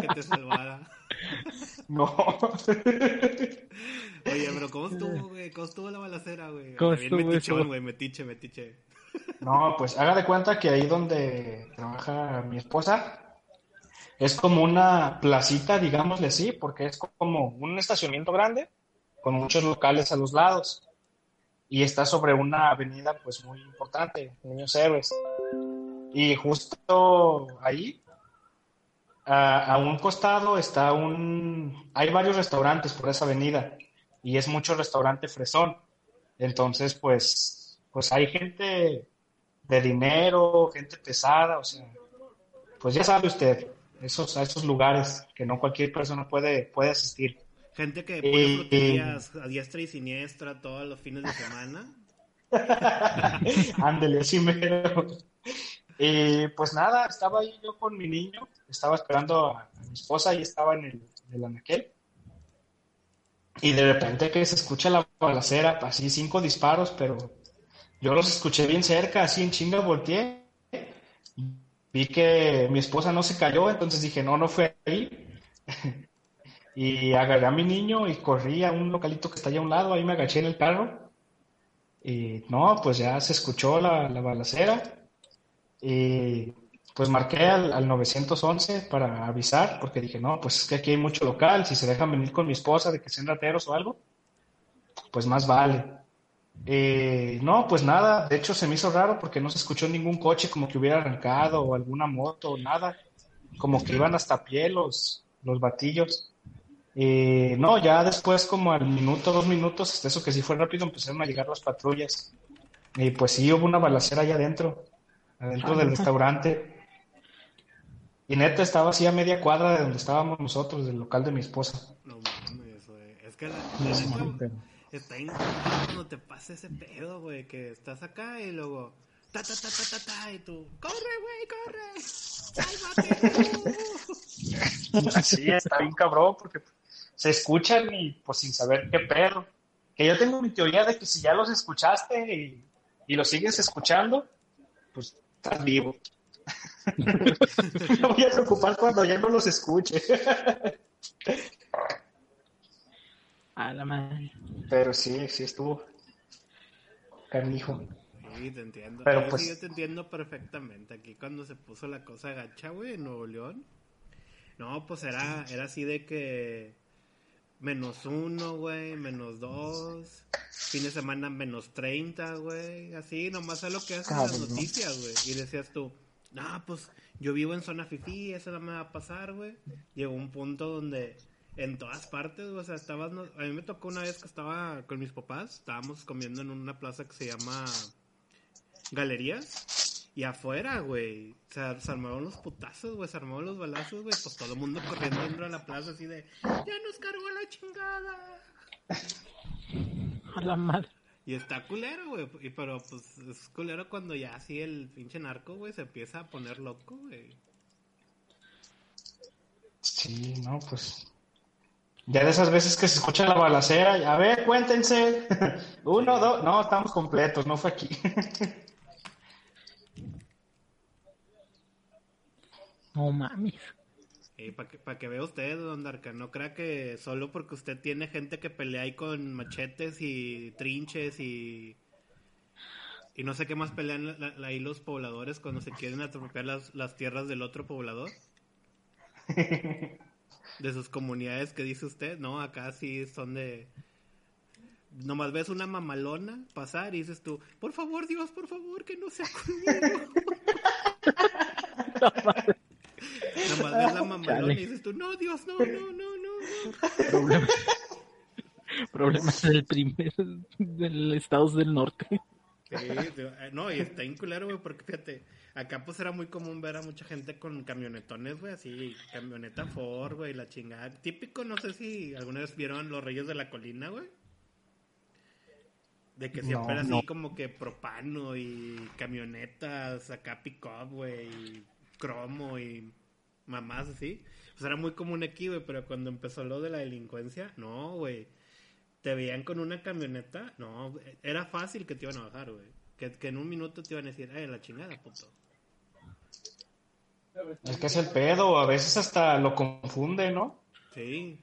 que te salvara. No. Oye, pero ¿cómo estuvo, güey? ¿Cómo estuvo la balacera, güey? ¿Cómo Bien estuvo metichón, güey, metiche, metiche. No, pues haga de cuenta que ahí donde trabaja mi esposa es como una placita, digámosle así, porque es como un estacionamiento grande con muchos locales a los lados y está sobre una avenida pues muy importante, Niños Héroes. Y justo ahí, a, a un costado está un... Hay varios restaurantes por esa avenida y es mucho restaurante fresón. Entonces, pues, pues hay gente de dinero, gente pesada, o sea, pues ya sabe usted, esos, a esos lugares que no cualquier persona puede, puede asistir. Gente que pone fruterías a diestra y siniestra todos los fines de semana. Ándele, así mero. Y pues nada, estaba ahí yo con mi niño, estaba esperando a, mi esposa y estaba en el, en. Y de repente que se escucha la balacera, así cinco disparos, pero yo los escuché bien cerca, así en chinga volteé. Vi que mi esposa no se cayó, entonces dije, no, no fue ahí. Y agarré a mi niño y corrí a un localito que está allá a un lado, ahí me agaché en el carro. Y no, pues ya se escuchó la balacera. Y pues marqué al, al 911 para avisar, porque dije, no, pues es que aquí hay mucho local, si se dejan venir con mi esposa de que sean rateros o algo, pues más vale. Eh, no, pues nada, de hecho se me hizo raro porque no se escuchó ningún coche como que hubiera arrancado o alguna moto o nada, como que iban hasta pie los, los batillos. Eh, no, ya después como al minuto, dos minutos, hasta eso que sí fue rápido, empezaron a llegar las patrullas. Y pues sí, hubo una balacera allá adentro, adentro del restaurante. Y neta estaba así a media cuadra de donde estábamos nosotros, del local de mi esposa. No mames, güey. Es que la, la neta, está incómodo cuando te pasa ese pedo, güey, que estás acá y luego ta ta ta ta ta ta y tú, corre, güey, corre. Sálvate. Así está bien cabrón, porque se escuchan y pues sin saber qué pedo. Que yo tengo mi teoría de que si ya los escuchaste y, y los sigues escuchando, pues estás vivo. Me voy a preocupar cuando ya no los escuche. A la madre. Pero sí, sí estuvo canijo. Sí, te entiendo. Pero, pues- sí, yo te entiendo perfectamente. Aquí cuando se puso la cosa gacha, güey, en Nuevo León. No, pues era, era así de que menos uno, güey, menos dos. Fin de semana menos treinta, güey. Así, nomás es lo que hacen las noticias, güey. Y decías tú, no, pues yo vivo en zona fifí, eso no me va a pasar, güey. Llegó un punto donde en todas partes, o sea, estabas... no- A mí me tocó una vez que estaba con mis papás, estábamos comiendo en una plaza que se llama galerías y afuera, güey, o sea, se armaron los putazos, güey, se armaron los balazos, güey, pues todo el mundo corriendo dentro de la plaza así de, ya nos cargó la chingada. A la madre. Y está culero, güey, y pero pues es culero cuando ya así el pinche narco, güey, se empieza a poner loco, güey. Sí, no, pues. Ya de esas veces que se escucha la balacera, a ver, cuéntense. Uno, dos, no, estamos completos, no fue aquí. No mames. Y para que, pa' que vea usted, don Darka, no crea que solo porque usted tiene gente que pelea ahí con machetes y trinches y... Y no sé qué más pelean la- la- ahí los pobladores cuando se quieren atropiar las, las tierras del otro poblador. De sus comunidades que dice usted, no, acá sí son de... Nomás ves una mamalona pasar y dices tú, por favor Dios, por favor, que no sea conmigo. Nomás ves la mamalona y dices tú, no Dios, no, no, no, no. Problemas. Problemas del primer del estados del norte. Sí, eh, no, y está bien culero, güey, porque fíjate, acá pues era muy común ver a mucha gente con camionetones, güey, así, camioneta Ford, güey, la chingada. Típico, no sé si alguna vez vieron Los Reyes de la Colina, güey. De que siempre No, era así no. como que propano y camionetas, acá pick-up, güey, y cromo y mamás así. Pues era muy común aquí, güey, pero cuando empezó lo de la delincuencia, no, güey. Te veían con una camioneta, no, era fácil que te iban a bajar, güey. Que, que en un minuto te iban a decir, ay, la chingada, puto. Es que es el pedo, a veces hasta lo confunde, ¿no? Sí.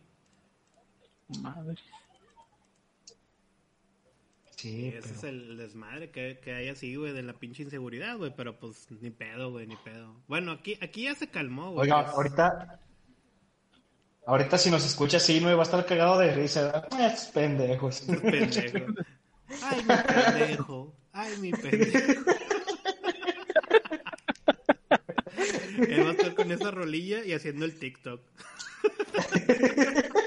Madre. Sí, Ese es el desmadre que, que hay así, güey, de la pinche inseguridad, güey, pero pues ni pedo, güey, ni pedo. Bueno, aquí, aquí ya se calmó, güey. Oiga, pues, ahorita, ahorita si nos escucha así, no va a estar cagado de risa. Eh, estos pendejos. pendejo. Ay, mi pendejo. Ay, mi pendejo. Él va a estar con esa rolilla y haciendo el TikTok.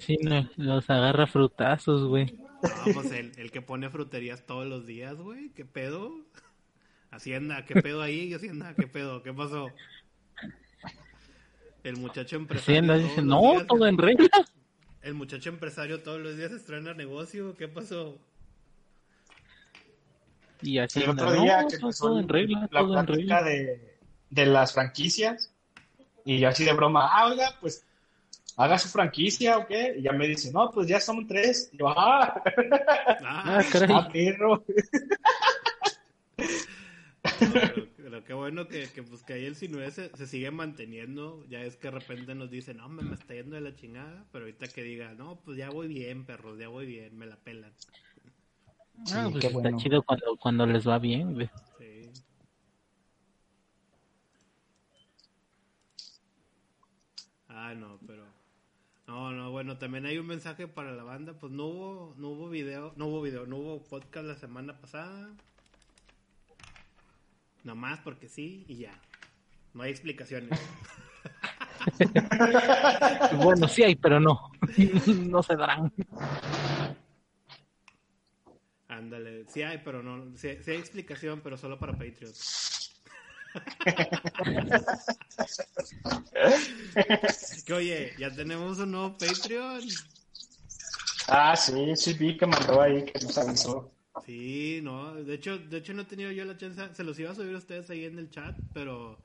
Sí, los agarra frutazos, güey. No, pues el, el que pone fruterías todos los días, güey. ¿Qué pedo? Hacienda, ¿qué pedo ahí? Hacienda, ¿qué pedo? ¿Qué pasó? El muchacho empresario. Hacienda dice, no, días- todo en regla. El muchacho empresario todos los días estrena negocio. ¿Qué pasó? Y así, El otro día no, que todo, en regla, la todo en regla. de, de las franquicias, y yo así de broma, ah, oiga, pues haga su franquicia o qué, y ya me dice, no, pues ya son tres. Y yo, ah, Ah, Ah, caray. ah, perro. pero, pero qué bueno que, que, pues, que ahí el Sinué se, se sigue manteniendo. Ya es que de repente nos dice, no, me, me está yendo de la chingada. Pero ahorita que diga, no, pues ya voy bien, perros, ya voy bien, me la pelan. Ah, Sí, pues qué está bueno. chido cuando, cuando les va bien, güey. Sí. Ah, no, pero. No, no, bueno, también hay un mensaje para la banda. Pues no hubo, no hubo video, no hubo video, no hubo podcast la semana pasada. Nomás porque sí y ya. No hay explicaciones. Bueno, sí hay, pero no. no se darán. Ándale, sí hay, pero no. Sí, sí hay explicación, pero solo para Patreon. Que oye, ya tenemos un nuevo Patreon. Ah, sí, sí vi que mandó ahí, que nos avisó. Sí, no, de hecho, de hecho no he tenido yo la chance, se los iba a subir a ustedes ahí en el chat, pero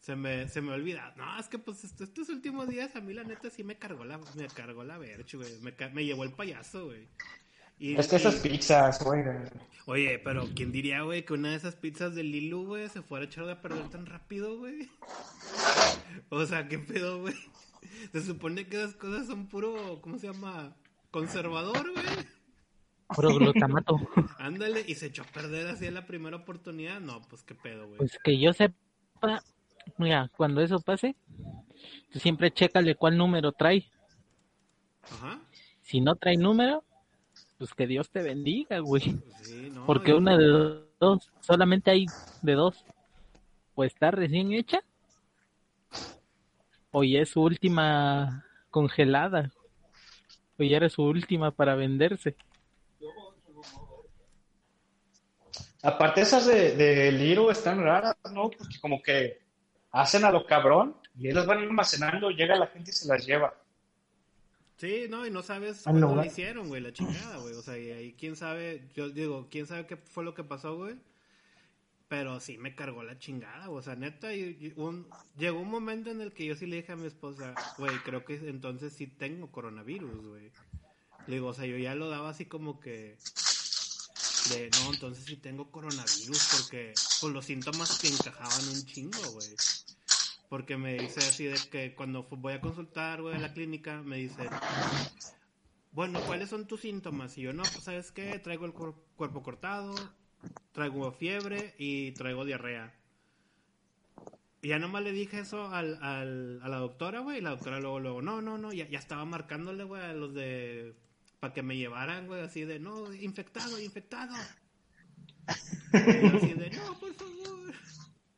se me, se me olvida. No, es que pues est- estos últimos días a mí la neta sí me cargó la, me cargó la güey, me, me llevó el payaso, güey. Y, Es que esas y- pizzas, oiga. Oye, pero ¿quién diría, güey, que una de esas pizzas de Lilu, güey, se fuera a echar de perder tan rápido, güey? O sea, ¿qué pedo, güey? Se supone que esas cosas son puro, ¿cómo se llama? Conservador, güey. Puro glutamato. Ándale, y se echó a perder así en la primera oportunidad. No, pues qué pedo, güey. Pues que yo sepa, mira, cuando eso pase, tú siempre chécale cuál número trae. Ajá. Si no trae número, pues que Dios te bendiga, güey. Pues sí, no. Porque una de dos, solamente hay de dos. O está recién hecha, o ya es su última congelada, o ya era su última para venderse. Aparte esas de, de Liro están raras, ¿no? Porque como que hacen a lo cabrón y ellos van almacenando, llega la gente y se las lleva. Sí, no, y no sabes Ah, cuándo no, lo hicieron, güey, la chingada, güey. O sea, y ahí quién sabe, yo digo, quién sabe qué fue lo que pasó, güey. Pero sí me cargó la chingada, güey. O sea, neta, y- y un, llegó un momento en el que yo sí le dije a mi esposa, güey, creo que entonces sí tengo coronavirus, güey. Le digo, o sea, yo ya lo daba así como que de, no, entonces sí tengo coronavirus porque pues los síntomas que encajaban un chingo, güey. Porque me dice así de que cuando voy a consultar, güey, a la clínica, me dice, bueno, ¿cuáles son tus síntomas? Y yo, no, pues, ¿sabes qué? Traigo el cuer- cuerpo cortado, traigo fiebre y traigo diarrea. Y ya nomás le dije eso al, al- a la doctora, güey, y la doctora luego, luego, no, no, no, ya, ya estaba marcándole, güey, a los de... para que me llevaran, güey, así de, no, infectado, infectado. Así de, no, por favor,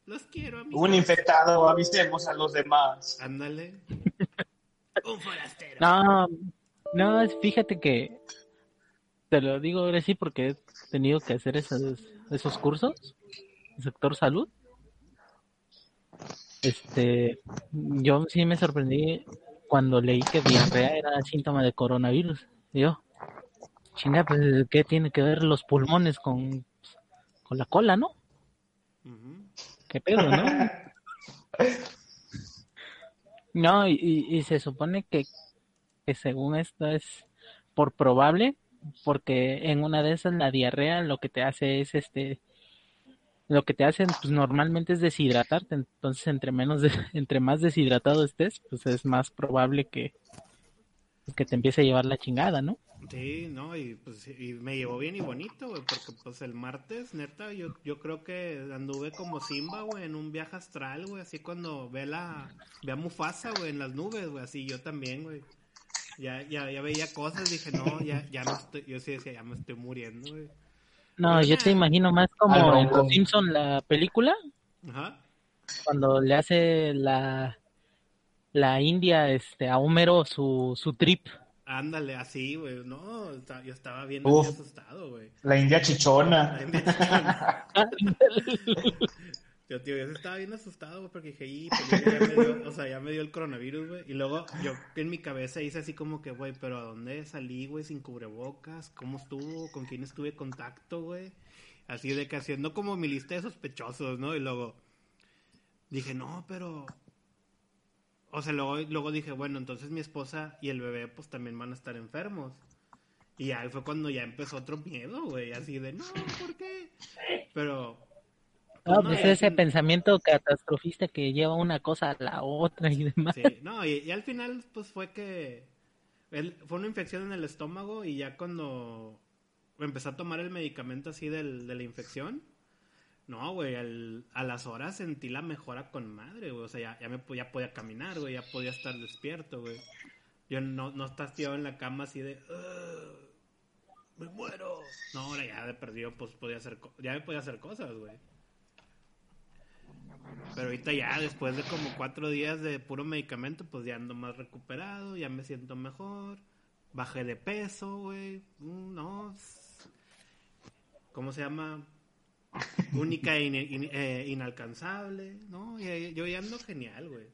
los quiero, amigos. Un infectado, avisemos a los demás. Ándale. Un forastero. No, no, es- fíjate que te lo digo ahora sí porque he tenido que hacer esos, esos cursos, el sector salud. Este, yo sí me sorprendí cuando leí que diarrea era síntoma de coronavirus. Yo, chinga, pues, ¿qué tiene que ver los pulmones con, con la cola, no? Ujú. ¿Qué pedo, no? No, y, y- se supone que, que según esto es por probable, porque en una de esas la diarrea lo que te hace es este lo que te hacen pues normalmente es deshidratarte, entonces entre menos entre más deshidratado estés, pues es más probable que que te empiece a llevar la chingada, ¿no? Sí, no, y pues y me llevó bien y bonito, güey, porque pues el martes, neta, yo, yo creo que anduve como Simba, güey, en un viaje astral, güey, así cuando ve la, ve a Mufasa, güey, en las nubes, güey, así yo también, güey. Ya, ya, ya veía cosas, dije, no, ya, ya me estoy, yo sí decía, ya me estoy muriendo, güey. No, yo te imagino más como en Los Simpson la película. Ajá. Cuando le hace la la India este a Homero su, su trip. Ándale, así, güey. No, yo estaba bien asustado, güey. La India chichona. La India chichona. yo, tío, yo estaba bien asustado, güey, porque dije, y, pues, ya me dio, o sea, ya me dio el coronavirus, güey. Y luego yo en mi cabeza hice así como que, güey, pero ¿a dónde salí, güey, sin cubrebocas? ¿Cómo estuvo? ¿Con quién estuve en contacto, güey? Así de que haciendo como mi lista de sospechosos, ¿no? Y luego dije, no, pero o sea, luego, luego dije, bueno, entonces mi esposa y el bebé pues también van a estar enfermos. Y ahí fue cuando ya empezó otro miedo, güey, así de, no, ¿por qué? Pero... Pues, no, pues ese pensamiento catastrofista que lleva una cosa a la otra y demás. Sí, no, y, al final pues fue que... fue una infección en el estómago y ya cuando empecé a tomar el medicamento así del, de la infección, no, güey, a las horas sentí la mejora con madre, güey. O sea, ya, ya, me, ya podía caminar, güey, ya podía estar despierto, güey. Yo no, no estaba tirado en la cama así de... ¡Me muero! No, ahora ya de perdido, pues podía hacer... Ya me podía hacer cosas, güey. Pero ahorita ya, después de como cuatro días de puro medicamento, pues ya ando más recuperado, ya me siento mejor. Bajé de peso, güey. Mm, no. ¿Cómo se llama? Única e eh, inalcanzable, ¿no? Yo, ya ando genial, güey.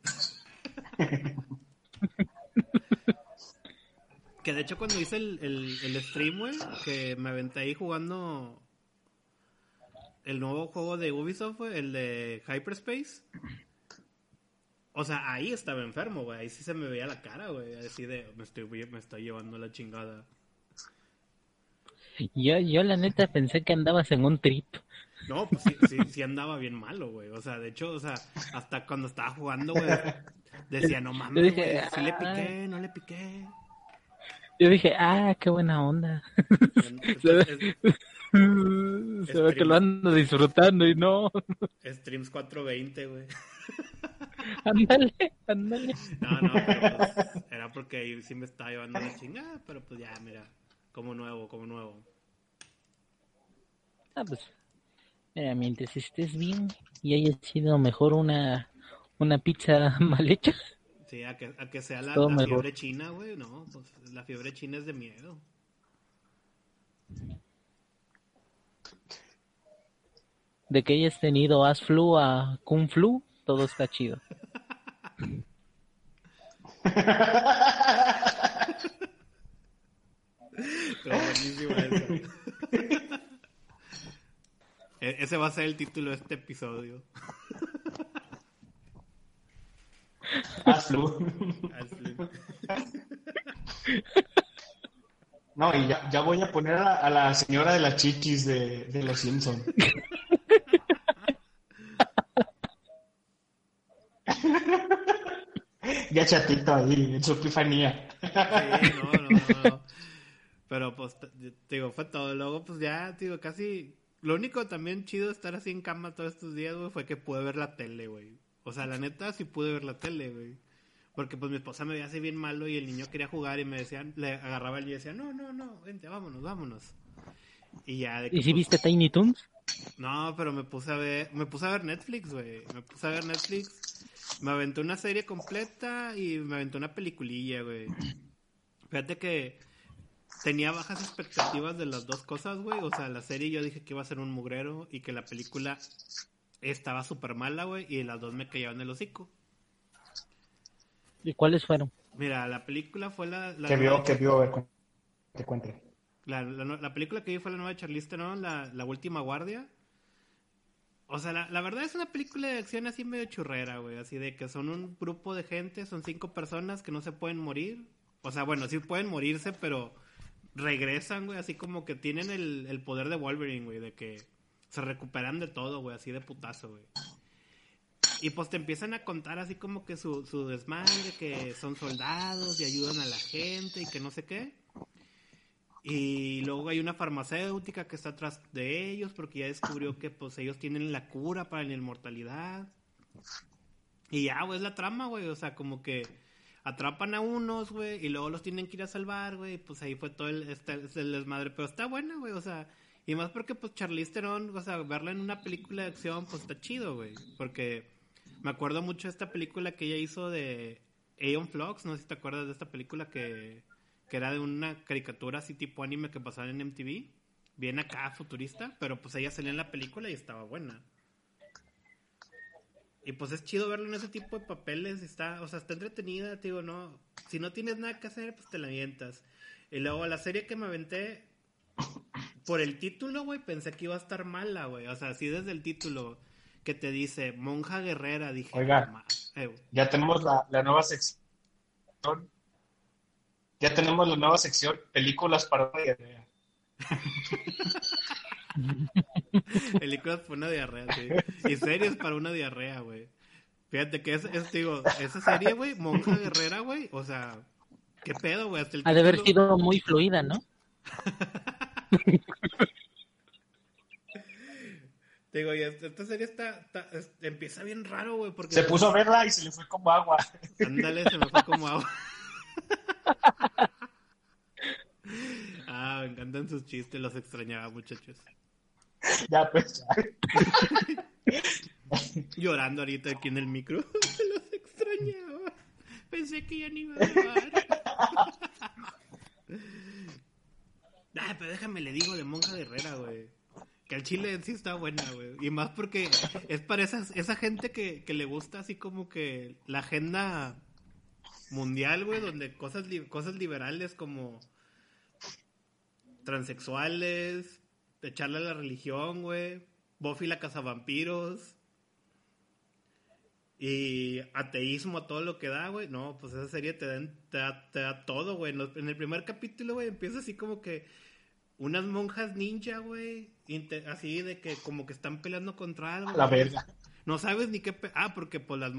que de hecho cuando hice el, el, stream, güey, que me aventé ahí jugando el nuevo juego de Ubisoft, el de Hyperspace. O sea, ahí estaba enfermo, güey. Ahí sí se me veía la cara, güey. Así de, me estoy, me estoy llevando la chingada. Yo, yo la neta pensé que andabas en un trip. No, pues sí, sí, andaba bien malo, güey. O sea, de hecho, o sea, hasta cuando estaba jugando, güey, decía, no mames, güey, sí le piqué, no le piqué. Yo dije, ah, qué buena onda. Se ve, que lo ando disfrutando y no. Streams 420, güey. Ándale, ándale. No, no, pero pues, era porque sí me estaba llevando la chingada, pero pues ya, mira, como nuevo, como nuevo. Ah, pues Mira, mientras estés bien y haya sido mejor una, una pizza mal hecha. Sí, a que, a que sea la, fiebre china, güey, no, pues la fiebre china es de miedo. De que hayas tenido As Flu a Kung Flu, todo está chido. buenísimo eso. E-, ese va a ser el título de este episodio. Hazlo. No, y ya, ya, voy a poner a, la señora de las chichis de, de los Simpsons. ya chatito ahí, en su epifanía. Sí, no, no, no. Pero pues, digo, fue todo. Luego, pues ya, digo, casi lo único también chido de estar así en cama todos estos días, güey, fue que pude ver la tele, güey. O sea, la neta sí pude ver la tele, güey. Porque pues mi esposa me veía así bien malo y el niño quería jugar y me decían, le agarraba el y decía, no, no, no, vente, vámonos, vámonos. Y ya de ¿Y si pues, viste Tiny Toons? No, pero me puse a ver, me puse a ver Netflix, güey. Me puse a ver Netflix. Me aventé una serie completa y me aventé una peliculilla, güey. Fíjate que tenía bajas expectativas de las dos cosas, güey. O sea, la serie yo dije que iba a ser un mugrero y que la película estaba súper mala, güey. Y las dos me cayeron el hocico. ¿Y cuáles fueron? Mira, la película fue la... que vio, que vio, a ver, te cuente. La, la, película que vi fue la nueva de Charlize ¿no? la, la última guardia. O sea, la, la, verdad es una película de acción así medio churrera, güey. Así de que son un grupo de gente, son cinco personas que no se pueden morir. O sea, bueno, sí pueden morirse, pero regresan, güey, así como que tienen el, poder de Wolverine, güey, de que se recuperan de todo, güey, así de putazo, güey. Y pues te empiezan a contar así como que su, su desmadre, que son soldados y ayudan a la gente y que no sé qué. Y luego hay una farmacéutica que está atrás de ellos porque ya descubrió que pues ellos tienen la cura para la inmortalidad. Y ya, güey, es la trama, güey. O sea, como que atrapan a unos, güey, y luego los tienen que ir a salvar, güey. Pues ahí fue todo el, este, el desmadre. Pero está buena, güey. O sea, y más porque pues Charlize Theron, o sea, verla en una película de acción, pues está chido, güey. Porque me acuerdo mucho de esta película que ella hizo de Aeon Flux. No sé si te acuerdas de esta película que que era de una caricatura así tipo anime que pasaba en MTV, bien acá futurista, pero pues ella salía en la película y estaba buena. Y pues es chido verlo en ese tipo de papeles, está, o sea, está entretenida, digo, no, si no tienes nada que hacer, pues te la avientas. Y luego la serie que me aventé, por el título, güey, pensé que iba a estar mala, güey, o sea, así desde el título que te dice Monja Guerrera, dije, Oiga, ya tenemos la, la nueva sección. Ya tenemos la nueva sección, películas para diarrea. películas para una diarrea, sí. Y series para una diarrea, güey. Fíjate que es, es digo, esa serie, güey, Monja Guerrera, güey, o sea, qué pedo, güey. Ha de haber sido muy fluida, ¿no? digo, y esta serie está, empieza bien raro, güey, porque... Se puso a verla y se le fue como agua. Ándale, se me fue como agua. ah, me encantan sus chistes, los extrañaba, muchachos. Ya, pues. Llorando ahorita aquí en el micro. los extrañaba. Pensé que ya ni iba a grabar. ah, pero déjame le digo de Monja Guerrera, güey. Que el chile sí está buena, güey. Y más porque es para esa gente que, que le gusta así como que la agenda mundial, güey, donde cosas, cosas liberales como transexuales, echarle a la religión, güey, Buffy la cazavampiros y ateísmo a todo lo que da, güey. No, pues esa serie te, da, te, da, todo, güey. En el primer capítulo, güey, empieza así como que unas monjas ninja, güey, así de que como que están peleando contra algo. La verga. No sabes ni qué... Ah, porque pues las...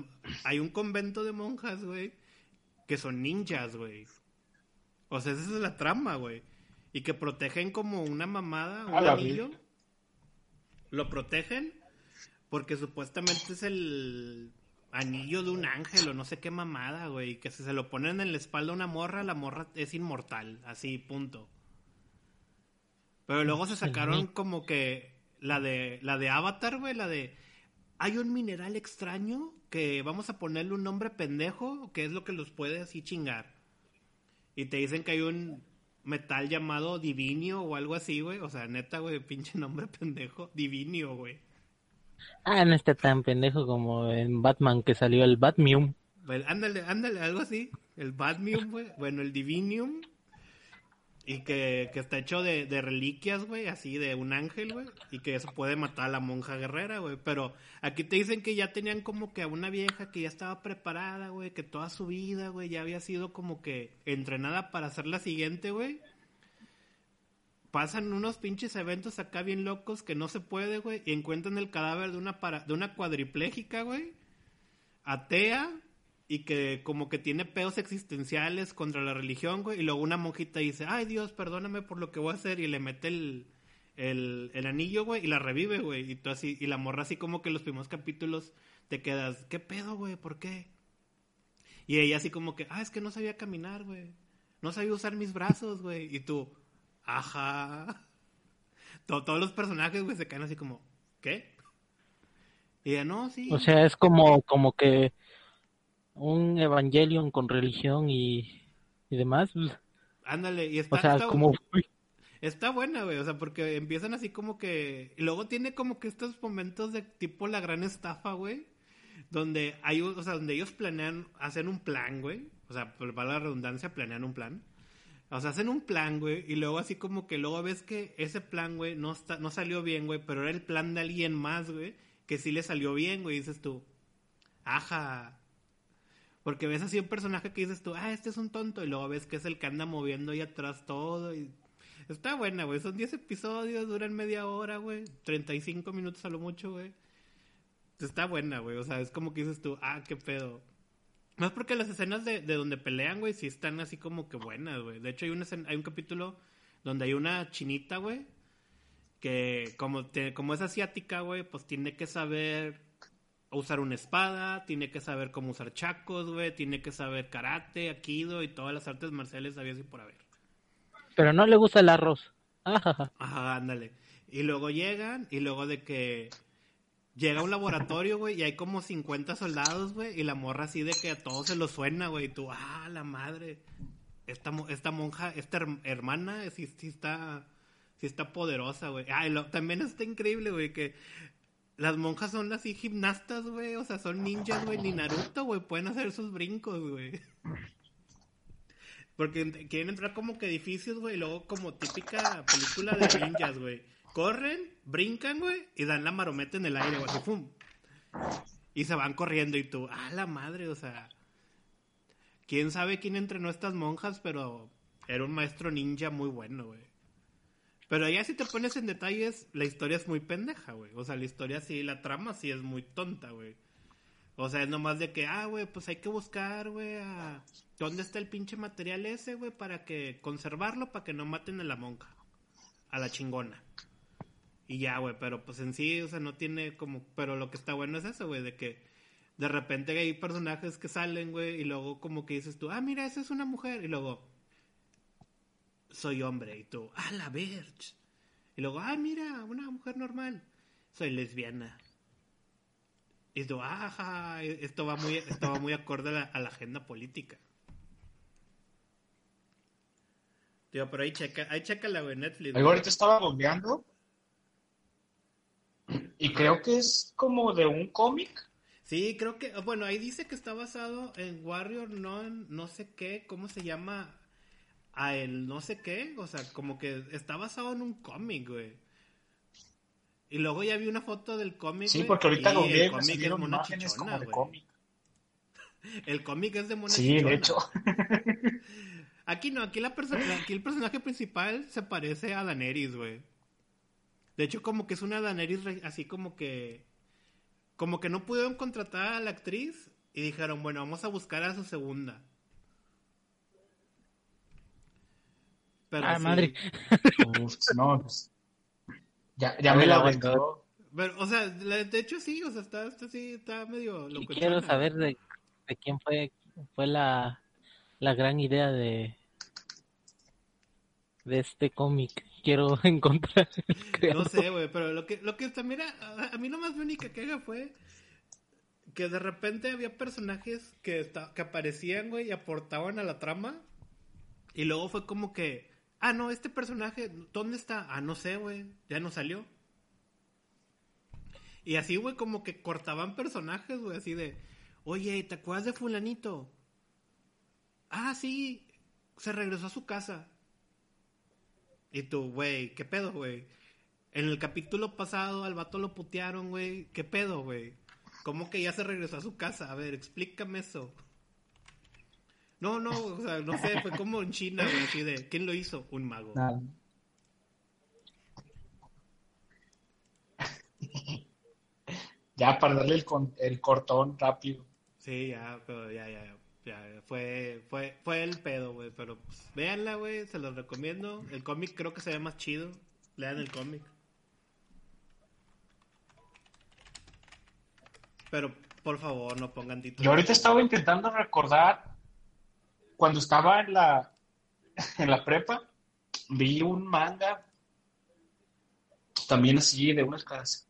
hay un convento de monjas, güey, que son ninjas, güey. O sea, esa es la trama, güey. Y que protegen como una mamada, un anillo. Lo protegen porque supuestamente es el anillo de un ángel o no sé qué mamada, güey. Que si se lo ponen en la espalda a una morra, la morra es inmortal. Así, punto. Pero luego se sacaron como que la de la de Avatar, güey, la de hay un mineral extraño que vamos a ponerle un nombre pendejo, que es lo que los puede así chingar. Y te dicen que hay un metal llamado Divinio o algo así, güey. O sea, neta, güey, pinche nombre pendejo. Divinio, güey. Ah, no está tan pendejo como en Batman que salió el Batmium. ándale, ándale, algo así. El Batmium, güey. Bueno, el Divinium y que, está hecho de, reliquias, güey, así de un ángel, güey. Y que eso puede matar a la monja guerrera, güey. Pero aquí te dicen que ya tenían como que a una vieja que ya estaba preparada, güey. Que toda su vida, güey, ya había sido como que entrenada para hacer la siguiente, güey. Pasan unos pinches eventos acá bien locos que no se puede, güey. Y encuentran el cadáver de una, para, de una cuadripléjica, güey. Atea y que como que tiene pedos existenciales contra la religión, güey, y luego una monjita dice, ay Dios, perdóname por lo que voy a hacer, y le mete el, el, el anillo, güey, y la revive, güey, y tú así, y la morra así como que en los primeros capítulos te quedas, ¿qué pedo, güey? ¿Por qué? Y ella así como que, ah, es que no sabía caminar, güey, no sabía usar mis brazos, güey, y tú, ajá. todos los personajes, güey, se caen así como, ¿qué? Y ella, no, sí. O sea, es como, como que un Evangelion con religión y, y demás. Pues, Ándale, y está, está, como... está buena, güey, o sea, porque empiezan así como que... Y luego tiene como que estos momentos de tipo la gran estafa, güey, donde hay, o sea, donde ellos planean, hacen un plan, güey, o sea, para la redundancia, planean un plan. O sea, hacen un plan, güey, y luego así como que luego ves que ese plan, güey, no, está, no salió bien, güey, pero era el plan de alguien más, güey, que sí le salió bien, güey, dices tú, ajá, porque ves así un personaje que dices tú, ah, este es un tonto, y luego ves que es el que anda moviendo ahí atrás todo. Y... Está buena, güey. Son 10 episodios, duran media hora, güey. 35 minutos a lo mucho, güey. Está buena, güey. O sea, es como que dices tú, ah, qué pedo. Más porque las escenas de, de donde pelean, güey, sí están así como que buenas, güey. De hecho, hay, una escena- hay un capítulo donde hay una chinita, güey, que como, te- como es asiática, güey, pues tiene que saber usar una espada, tiene que saber cómo usar chacos, güey, tiene que saber karate, aikido y todas las artes marciales había así por haber. Pero no le gusta el arroz. Ajaja. Ajá, ándale. Y luego llegan, y luego de que llega a un laboratorio, güey, y hay como 50 soldados, güey, y la morra así de que a todos se lo suena, güey, y tú, ah, la madre. Esta, esta monja, esta her- hermana, sí, sí está, sí está poderosa, güey. Ah, y lo- también está increíble, güey, que las monjas son así gimnastas, güey, o sea, son ninjas, güey, ni Naruto, güey, pueden hacer sus brincos, güey. Porque quieren entrar como que edificios, güey, y luego como típica película de ninjas, güey. Corren, brincan, güey, y dan la marometa en el aire, güey, ¡pum! Y se van corriendo y tú, ah, la madre, o sea... Quién sabe quién entrenó a estas monjas, pero era un maestro ninja muy bueno, güey. Pero ya si te pones en detalles, la historia es muy pendeja, güey. O sea, la historia sí, la trama sí es muy tonta, güey. O sea, es nomás de que, ah, güey, pues hay que buscar, güey, a... ¿Dónde está el pinche material ese, güey? Para que conservarlo, para que no maten a la monja. A la chingona. Y ya, güey, pero pues en sí, o sea, no tiene como... Pero lo que está bueno es eso, güey, de que de repente hay personajes que salen, güey, y luego como que dices tú, ah, mira, esa es una mujer. Y luego, soy hombre. Y tú, ah, la verge. Y luego, ah, mira, una mujer normal. Soy lesbiana. Y tú, ajá, esto va muy, esto va muy acorde a la, a la agenda política. Tío, pero ahí checa, ahí checa la güey, Netflix. Ahorita estaba googleando. Y creo que es como de un cómic. Sí, creo que, bueno, ahí dice que está basado en Warrior, no en no sé qué, ¿cómo se llama? A el no sé qué, o sea, como que está basado en un cómic, güey. Y luego ya vi una foto del cómic. Sí, güey, porque ahorita y googleé el cómic es mona chichona, güey. cómic. El cómic es de mona Sí, chichona. de hecho. Aquí no, aquí, la aquí el personaje principal se parece a Daenerys, güey. De hecho, como que es una Daenerys así como que... Como que no pudieron contratar a la actriz y dijeron, bueno, vamos a buscar a su segunda. Pero Ah, sí. madre. Uf, no, pues, ya, ya me la vendió. Pero, o sea, de hecho sí, o sea, está, está, sí, está medio locochona. quiero saber de, de quién fue fue la, la gran idea de de este cómic. Quiero encontrar No sé, güey, pero lo que, lo que también a, a mí lo más única que haga fue que de repente había personajes que, esta- que aparecían, güey, y aportaban a la trama. Y luego fue como que, ah, no, este personaje, ¿dónde está? Ah, no sé, güey, ya no salió. Y así, güey, como que cortaban personajes, güey, así de, oye, ¿te acuerdas de fulanito? Ah, sí, se regresó a su casa. Y tú, güey, ¿qué pedo, güey? En el capítulo pasado al vato lo putearon, güey. ¿Qué pedo, güey? ¿Cómo que ya se regresó a su casa? A ver, explícame eso. No, no, o sea, no sé, fue como en China, güey, así de, ¿quién lo hizo? Un mago. Nada. Ya para darle el, con- el cortón rápido. Sí, ya, pero ya, ya, ya, fue, fue, fue el pedo, güey, pero pues, véanla, güey, se los recomiendo. El cómic creo que se ve más chido. Lean el cómic. Pero, por favor, no pongan títulos. Yo ahorita estaba intentando recordar cuando estaba en la en la prepa, vi un manga también así de unas casas.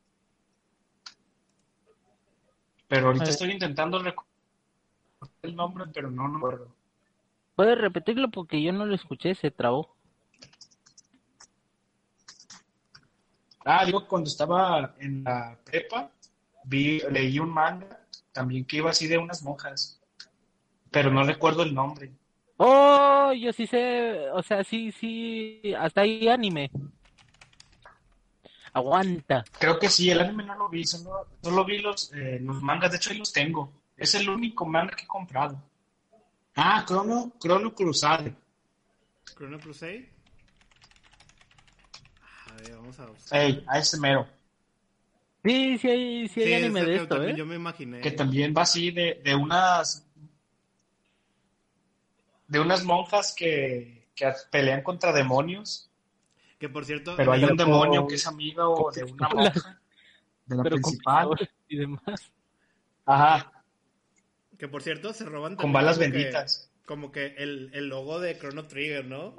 Pero ahorita estoy intentando recordar el nombre, pero no, no me acuerdo. ¿Puedes repetirlo? Porque yo no lo escuché, se trabó. Ah, digo, cuando estaba en la prepa, vi, leí un manga también que iba así de unas monjas, pero no recuerdo el nombre. Oh, yo sí sé, o sea, sí, sí, hasta ahí anime. Aguanta. Creo que sí, el anime no lo vi, solo, solo vi los, eh, los mangas, de hecho ahí los tengo. Es el único manga que he comprado. Ah, Chrono, Chrono Crusade. Chrono Crusade. ver, vamos a buscar. Ey, a ese mero. Sí, sí hay, sí hay Sí, anime de esto, ¿eh? Yo me imaginé. Que también va así de, de unas. De unas monjas que, que pelean contra demonios. Que por cierto, Pero hay un demonio que es amigo de una monja. De la Pero principal. y demás. Ajá, que por cierto se roban con balas como que- benditas. como que el, el logo de Chrono Trigger, ¿no?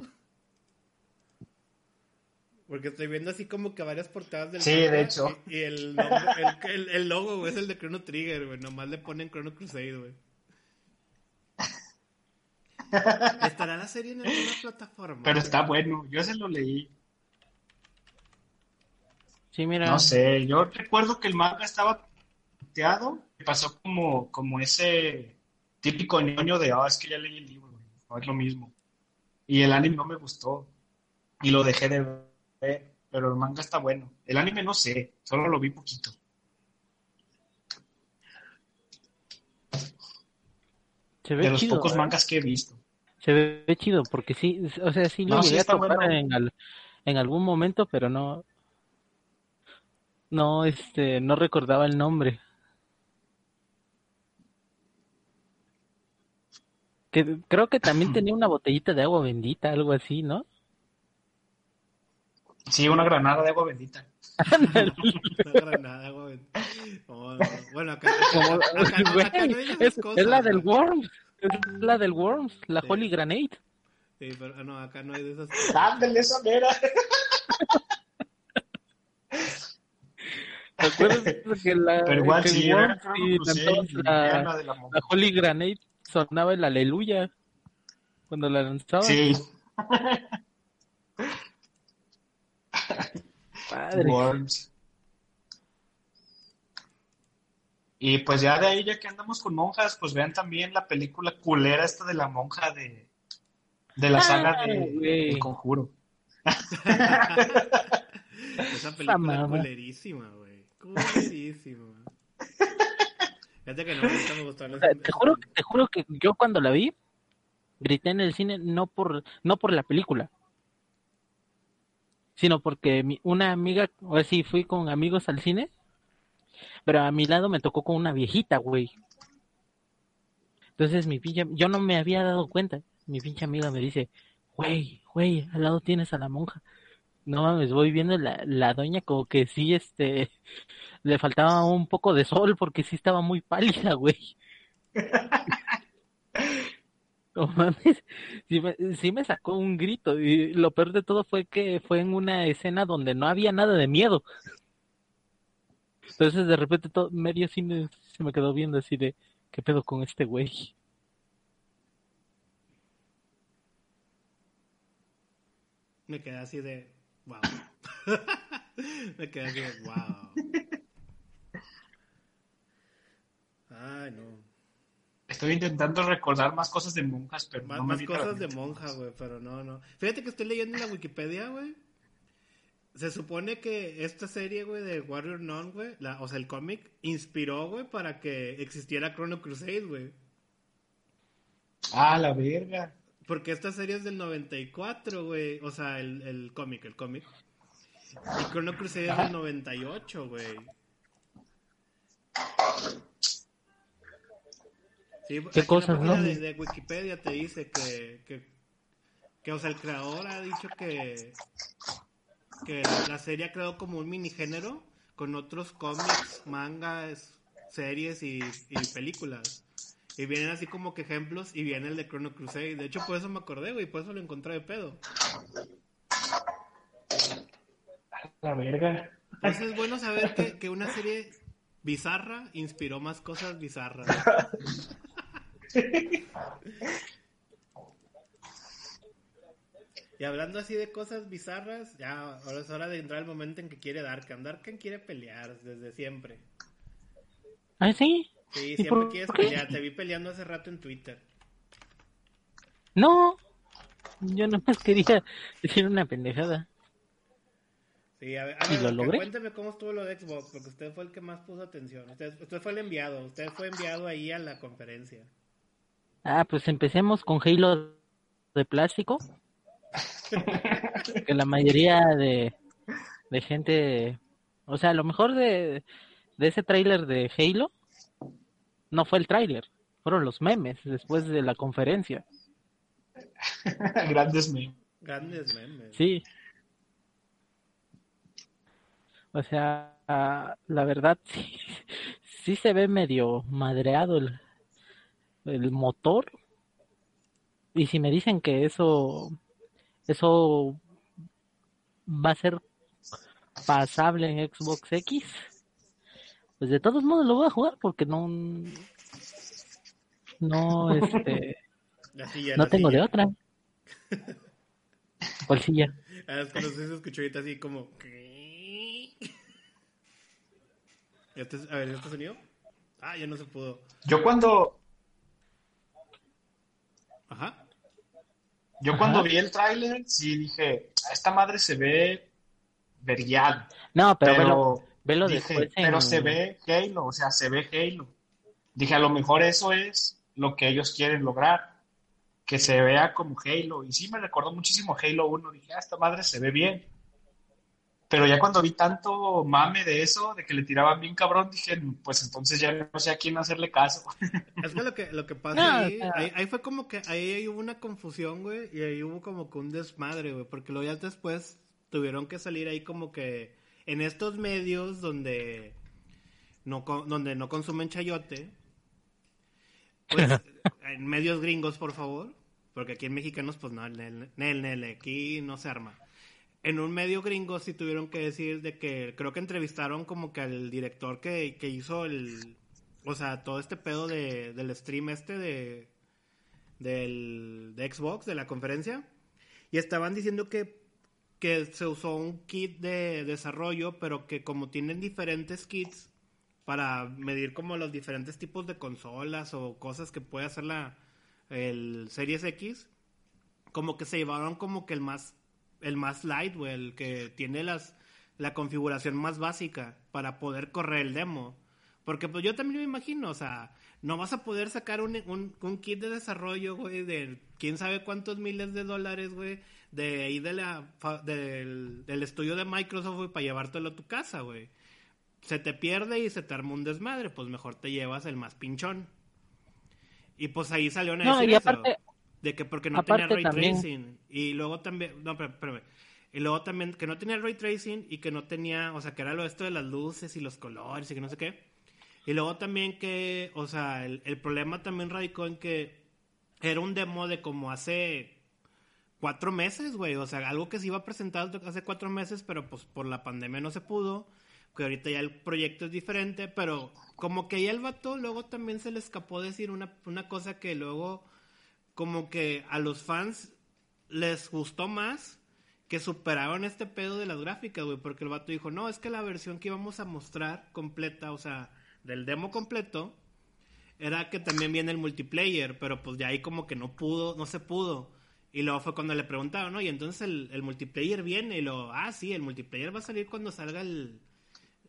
Porque estoy viendo así como que varias portadas del Sí, de hecho. Y, y el, nombre- el, el- el logo, güey, es el de Chrono Trigger, güey. Nomás le ponen Chrono Crusade, güey. ¿Estará la serie en alguna plataforma? Pero está bueno, yo se lo leí. Sí, mira. No sé, yo recuerdo que el manga estaba planteado, pasó como, como ese típico ñoño de, ah, es que ya leí el libro, güey, no es lo mismo. Y el anime no me gustó, y lo dejé de ver, pero el manga está bueno. El anime no sé, solo lo vi poquito. Se ve De los chido. pocos ¿eh? mangas que he visto. Se ve chido porque sí, o sea, sí lo No, sí a bueno. en, al- en algún momento, pero no, no, este, no recordaba el nombre. Que creo que también tenía una botellita de agua bendita, algo así, ¿no? Sí, una granada de agua bendita. Una granada, güey. No, no. Bueno, acá, acá, Como- acá- acá no, güey, acá no hay esas es, cosas, es la del güey. La del Worms, la Sí. Holy Granate. Sí, pero ah, no, acá no hay de esas. Ándale, esa mera. ¿Te acuerdas que la, Pero igual que sí, Worms y Crusade lanzabas y la, la de la Holy Granate sonaba el aleluya cuando la lanzaba. Sí, Padre. Worms. Y pues ya de ahí, ya que andamos con monjas, pues vean también la película culera esta de la monja de, de la saga de. El Conjuro. Esa película culerísima, güey. Culerísima. Fíjate que no me gusta, me gustó. O sea, te juro, te juro que yo cuando la vi grité en el cine no por no por la película, sino porque mi- una amiga, o sí fui con amigos al cine, pero a mi lado me tocó con una viejita, güey. Entonces mi pinche, yo no me había dado cuenta. Mi pinche amiga me dice, güey, güey, al lado tienes a la monja. No mames, voy viendo la, la doña como que sí, este, le faltaba un poco de sol porque sí estaba muy pálida, güey. No mames, sí me, sí me sacó un grito y lo peor de todo fue que fue en una escena donde no había nada de miedo. Entonces de repente todo medio cine se me quedó viendo así de, ¿qué pedo con este güey? Me quedé así de. Wow. me quedé así de. Wow. Ay, no. Estoy intentando recordar más cosas de monjas, pero Más, no me más cosas de monja, güey, pero no, no. Fíjate que estoy leyendo en la Wikipedia, güey. Se supone que esta serie, güey, de Warrior Nun, güey, la- o sea, el cómic, inspiró, güey, para que existiera Chrono Crusade, güey. Ah, la verga. Porque esta serie es del 94, güey. O sea, el, el cómic, el cómic. Y Chrono Crusade es del 98, güey. Sí, la cosas, no? De, de Wikipedia te dice que, que, que, o sea, el creador ha dicho que, que la serie ha creado como un minigénero con otros cómics, mangas, series y, y películas. Y vienen así como que ejemplos y viene el de Chrono Crusade. De hecho, por eso me acordé, güey, por eso lo encontré de pedo. La verga. Pues es bueno saber que, que una serie bizarra inspiró más cosas bizarras. Y hablando así de cosas bizarras, ya ahora es hora de entrar al momento en que quiere Darkan. Darkan quiere pelear desde siempre. ¿Ah, sí? Sí, ¿Y siempre por quieres pelear. Te vi peleando hace rato en Twitter. No, yo nomás quería decir una pendejada. Sí, a ver, a ¿Y ver, lo logré? cuénteme cómo estuvo lo de Xbox, porque usted fue el que más puso atención. Usted, usted fue el enviado, usted fue enviado ahí a la conferencia. Ah, pues empecemos con Halo de plástico. Que la mayoría de, de gente, o sea, lo mejor de, de ese tráiler de Halo no fue el tráiler, fueron los memes después de la conferencia. Grandes memes. Grandes memes. Sí. O sea, la verdad sí, sí se ve medio madreado el, el motor. Y si me dicen que eso eso va a ser pasable en Xbox X, pues de todos modos lo voy a jugar porque no no este no tengo de otra. ¿Cuál silla? Ah, es cuando se escuchó ahorita así como a ver, ¿este sonido? Ah, ya no se pudo. Yo cuando. Ajá. Yo cuando vi el tráiler, sí dije, esta madre se ve verguial. No, pero, pero velo, dije, pero se ve Halo, o sea, se ve Halo. Dije, a lo mejor eso es lo que ellos quieren lograr, que se vea como Halo. Y sí me recordó muchísimo Halo 1. Dije, ah, esta madre se ve bien. Pero ya cuando vi tanto mame de eso, de que le tiraban bien cabrón, dije, pues entonces ya no sé a quién hacerle caso. Es que lo que, lo que pasa ahí, ahí, fue como que ahí hubo una confusión, güey, y ahí hubo como que un desmadre, güey, porque luego ya después tuvieron que salir ahí como que en estos medios donde no, donde no consumen chayote, pues en medios gringos, por favor, porque aquí en mexicanos, pues no, nel, nel, aquí no se arma en un medio gringo sí tuvieron que decir de que creo que entrevistaron como que al director que, hizo el o sea todo este pedo de, del stream este de del de Xbox de la conferencia y estaban diciendo que que se usó un kit de desarrollo pero que como tienen diferentes kits para medir como los diferentes tipos de consolas o cosas que puede hacer la el Series X como que se llevaron como que el más el más light, güey, el que tiene las, la configuración más básica para poder correr el demo. Porque pues yo también me imagino, o sea, no vas a poder sacar un, un, kit de desarrollo, güey, de quién sabe cuántos miles de dólares, güey, de ahí de la, del, del estudio de Microsoft, güey, para llevártelo a tu casa, güey. Se te pierde y se te arma un desmadre, pues mejor te llevas el más pinchón. Y pues ahí salió una no, y aparte, de que porque no tenía ray tracing. Y luego también, no, pero, pero, y luego también que no tenía ray tracing y que no tenía, o sea, que era lo esto de las luces y los colores y que no sé qué. Y luego también que, o sea, el, el problema también radicó en que era un demo de como hace cuatro meses, güey. O sea, algo que se iba a presentar hace cuatro meses, pero pues por la pandemia no se pudo. Que ahorita ya el proyecto es diferente, pero como que ya el vato luego también se le escapó decir una, una cosa que luego como que a los fans les gustó más que superaron este pedo de las gráficas, güey, porque el vato dijo, no, es que la versión que íbamos a mostrar completa, o sea, del demo completo, era que también viene el multiplayer, pero pues ya ahí como que no pudo, no se pudo. Y luego fue cuando le preguntaron, ¿no? Y entonces el, multiplayer viene y lo, ah, sí, el multiplayer va a salir cuando salga el,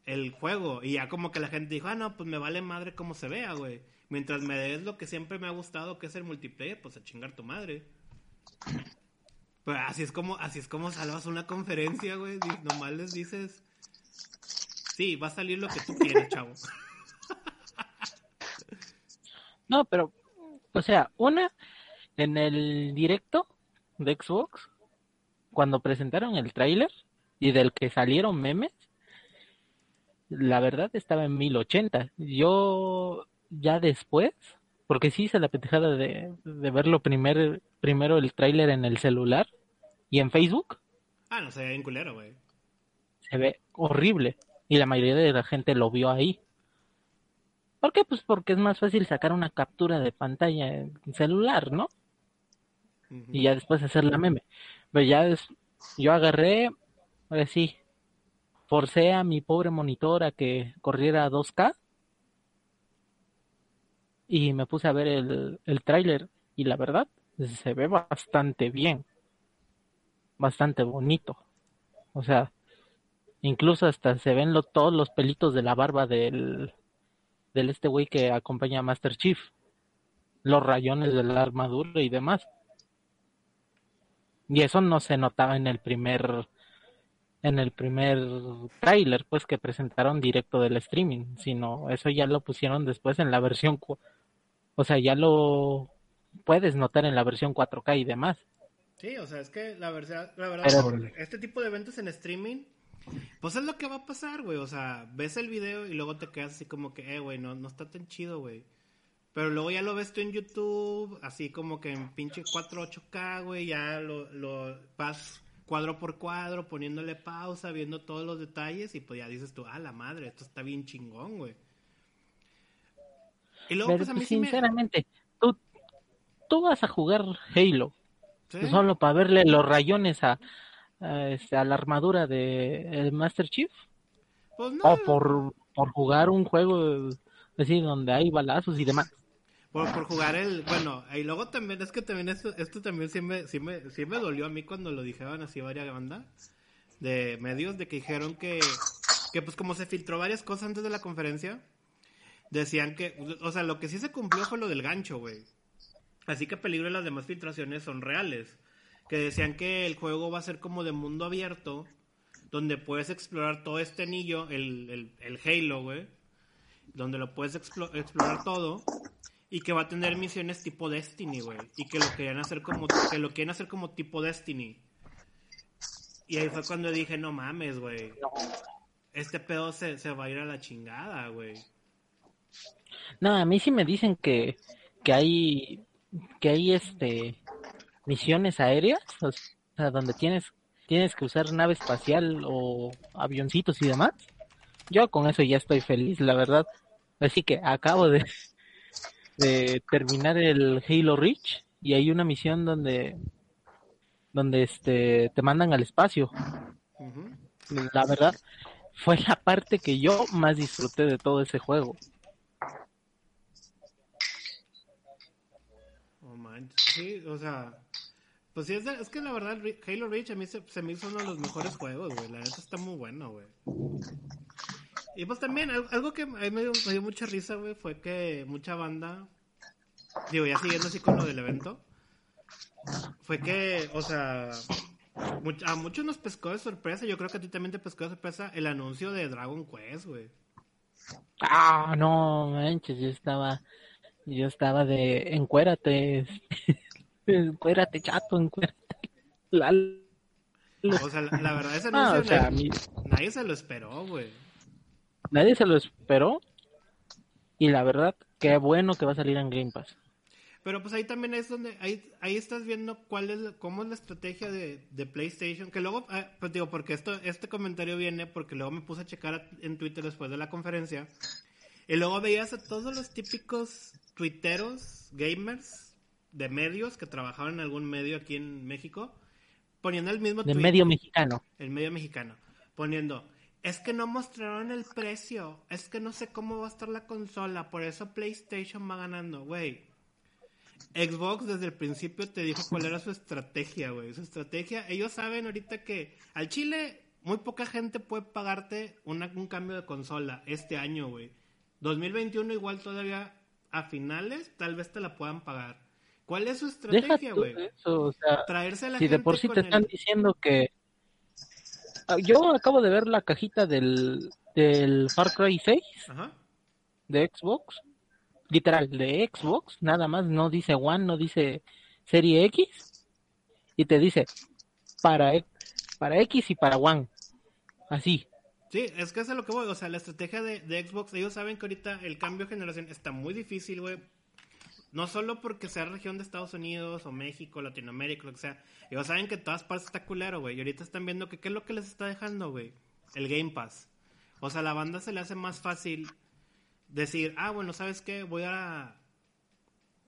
el juego. Y ya como que la gente dijo, ah, no, pues me vale madre cómo se vea, güey. Mientras me des lo que siempre me ha gustado, que es el multiplayer, pues a chingar tu madre. Pues así es como, así es como salvas una conferencia, güey. Nomás les dices, sí, va a salir lo que tú quieres, chavo. No, pero, o sea, una, en el directo de Xbox, cuando presentaron el tráiler y del que salieron memes, la verdad estaba en 1080. Yo ya después, porque sí hice la petejada de, de verlo primer, primero el tráiler en el celular y en Facebook. Ah, no se ve bien culero, güey. Se ve horrible. Y la mayoría de la gente lo vio ahí. ¿Por qué? Pues porque es más fácil sacar una captura de pantalla en celular, ¿no? Y ya después hacer la meme. Pero ya es, yo agarré, ahora sí, forcé a mi pobre monitor a que corriera a 2K y me puse a ver el, el tráiler y la verdad se ve bastante bien, bastante bonito. O sea, incluso hasta se ven lo, todos los pelitos de la barba del, del este güey que acompaña a Master Chief, los rayones de la armadura y demás. Y eso no se notaba en el primer en el primer tráiler, pues que presentaron directo del streaming, sino eso ya lo pusieron después en la versión, o sea, ya lo puedes notar en la versión 4K y demás. Sí, o sea, es que la verdad, la verdad, este tipo de eventos en streaming, pues es lo que va a pasar, güey. O sea, ves el video y luego te quedas así como que, eh, güey, no, no está tan chido, güey. Pero luego ya lo ves tú en YouTube, así como que en pinche 4 8K, güey, ya lo, lo vas cuadro por cuadro, poniéndole pausa, viendo todos los detalles y pues ya dices tú, ah, la madre, esto está bien chingón, güey. Y luego, pues a mí sinceramente, tú, tú vas a jugar Halo solo para verle los rayones a, este, a, la armadura de Master Chief. Pues no. O por, por jugar un juego así donde hay balazos y demás. Por, por jugar el, bueno, y luego también, es que también esto, esto también sí me, sí, me, sí me dolió a mí cuando lo dijeron así varias bandas de medios, de que dijeron que, que pues como se filtró varias cosas antes de la conferencia, decían que, o sea, lo que sí se cumplió fue lo del gancho, güey. Así que peligro y las demás filtraciones son reales. Que decían que el juego va a ser como de mundo abierto, donde puedes explorar todo este anillo, el, el, Halo, güey. Donde lo puedes explorar todo. Y que va a tener misiones tipo Destiny, güey. Y que lo quieren hacer como, que lo quieren hacer como tipo Destiny. Y ahí fue cuando dije, no mames, güey. Este pedo se, se va a ir a la chingada, güey. No, a mí sí me dicen que, que hay que hay este misiones aéreas, o sea, donde tienes tienes que usar nave espacial o avioncitos y demás. Yo con eso ya estoy feliz, la verdad. Así que acabo de, de terminar el Halo Reach y hay una misión donde donde este te mandan al espacio. La verdad fue la parte que yo más disfruté de todo ese juego. Sí, o sea, pues sí, es, que la verdad Halo Reach a mí se, me hizo uno de los mejores juegos, güey. La neta está muy bueno, güey. Y pues también, algo que a mí me dio, mucha risa, güey, fue que mucha banda, digo, ya siguiendo así con lo del evento, fue que, o sea, a muchos nos pescó de sorpresa, yo creo que a ti también te pescó de sorpresa el anuncio de Dragon Quest, güey. Ah, no, manches, yo estaba yo estaba de encuérate, encuérate chato, encuérate. O sea, la, verdad ese no, nadie, nadie se lo esperó, güey. Nadie se lo esperó. Y la verdad, qué bueno que va a salir en Game Pass. Pero pues ahí también es donde, ahí, ahí estás viendo cuál es, cómo es la estrategia de, de PlayStation, que luego, ah, pues digo, porque esto, este comentario viene porque luego me puse a checar en Twitter después de la conferencia, y luego veías a todos los típicos tuiteros, gamers de medios que trabajaban en algún medio aquí en México, poniendo el mismo De medio mexicano. El medio mexicano. Poniendo, es que no mostraron el precio, es que no sé cómo va a estar la consola, por eso PlayStation va ganando, güey. Xbox desde el principio te dijo cuál era su estrategia, güey. Su estrategia, ellos saben ahorita que al Chile muy poca gente puede pagarte un cambio de consola este año, güey. 2021 igual todavía a finales tal vez te la puedan pagar. ¿Cuál es su estrategia, güey? O sea, Traerse a la si de por sí te están diciendo que ah, yo acabo de ver la cajita del, del Far Cry 6 de Xbox, literal, de Xbox, nada más, no dice One, no dice Serie X, y te dice para, para X y para One, así. Sí, es que es a lo que voy. O sea, la estrategia de, Xbox, ellos saben que ahorita el cambio de generación está muy difícil, güey. No solo porque sea región de Estados Unidos o México, Latinoamérica, lo que sea. Ellos saben que todas partes está culero, güey. Y ahorita están viendo que qué es lo que les está dejando, güey. El Game Pass. O sea, a la banda se le hace más fácil decir, ah, bueno, ¿sabes qué? Voy a...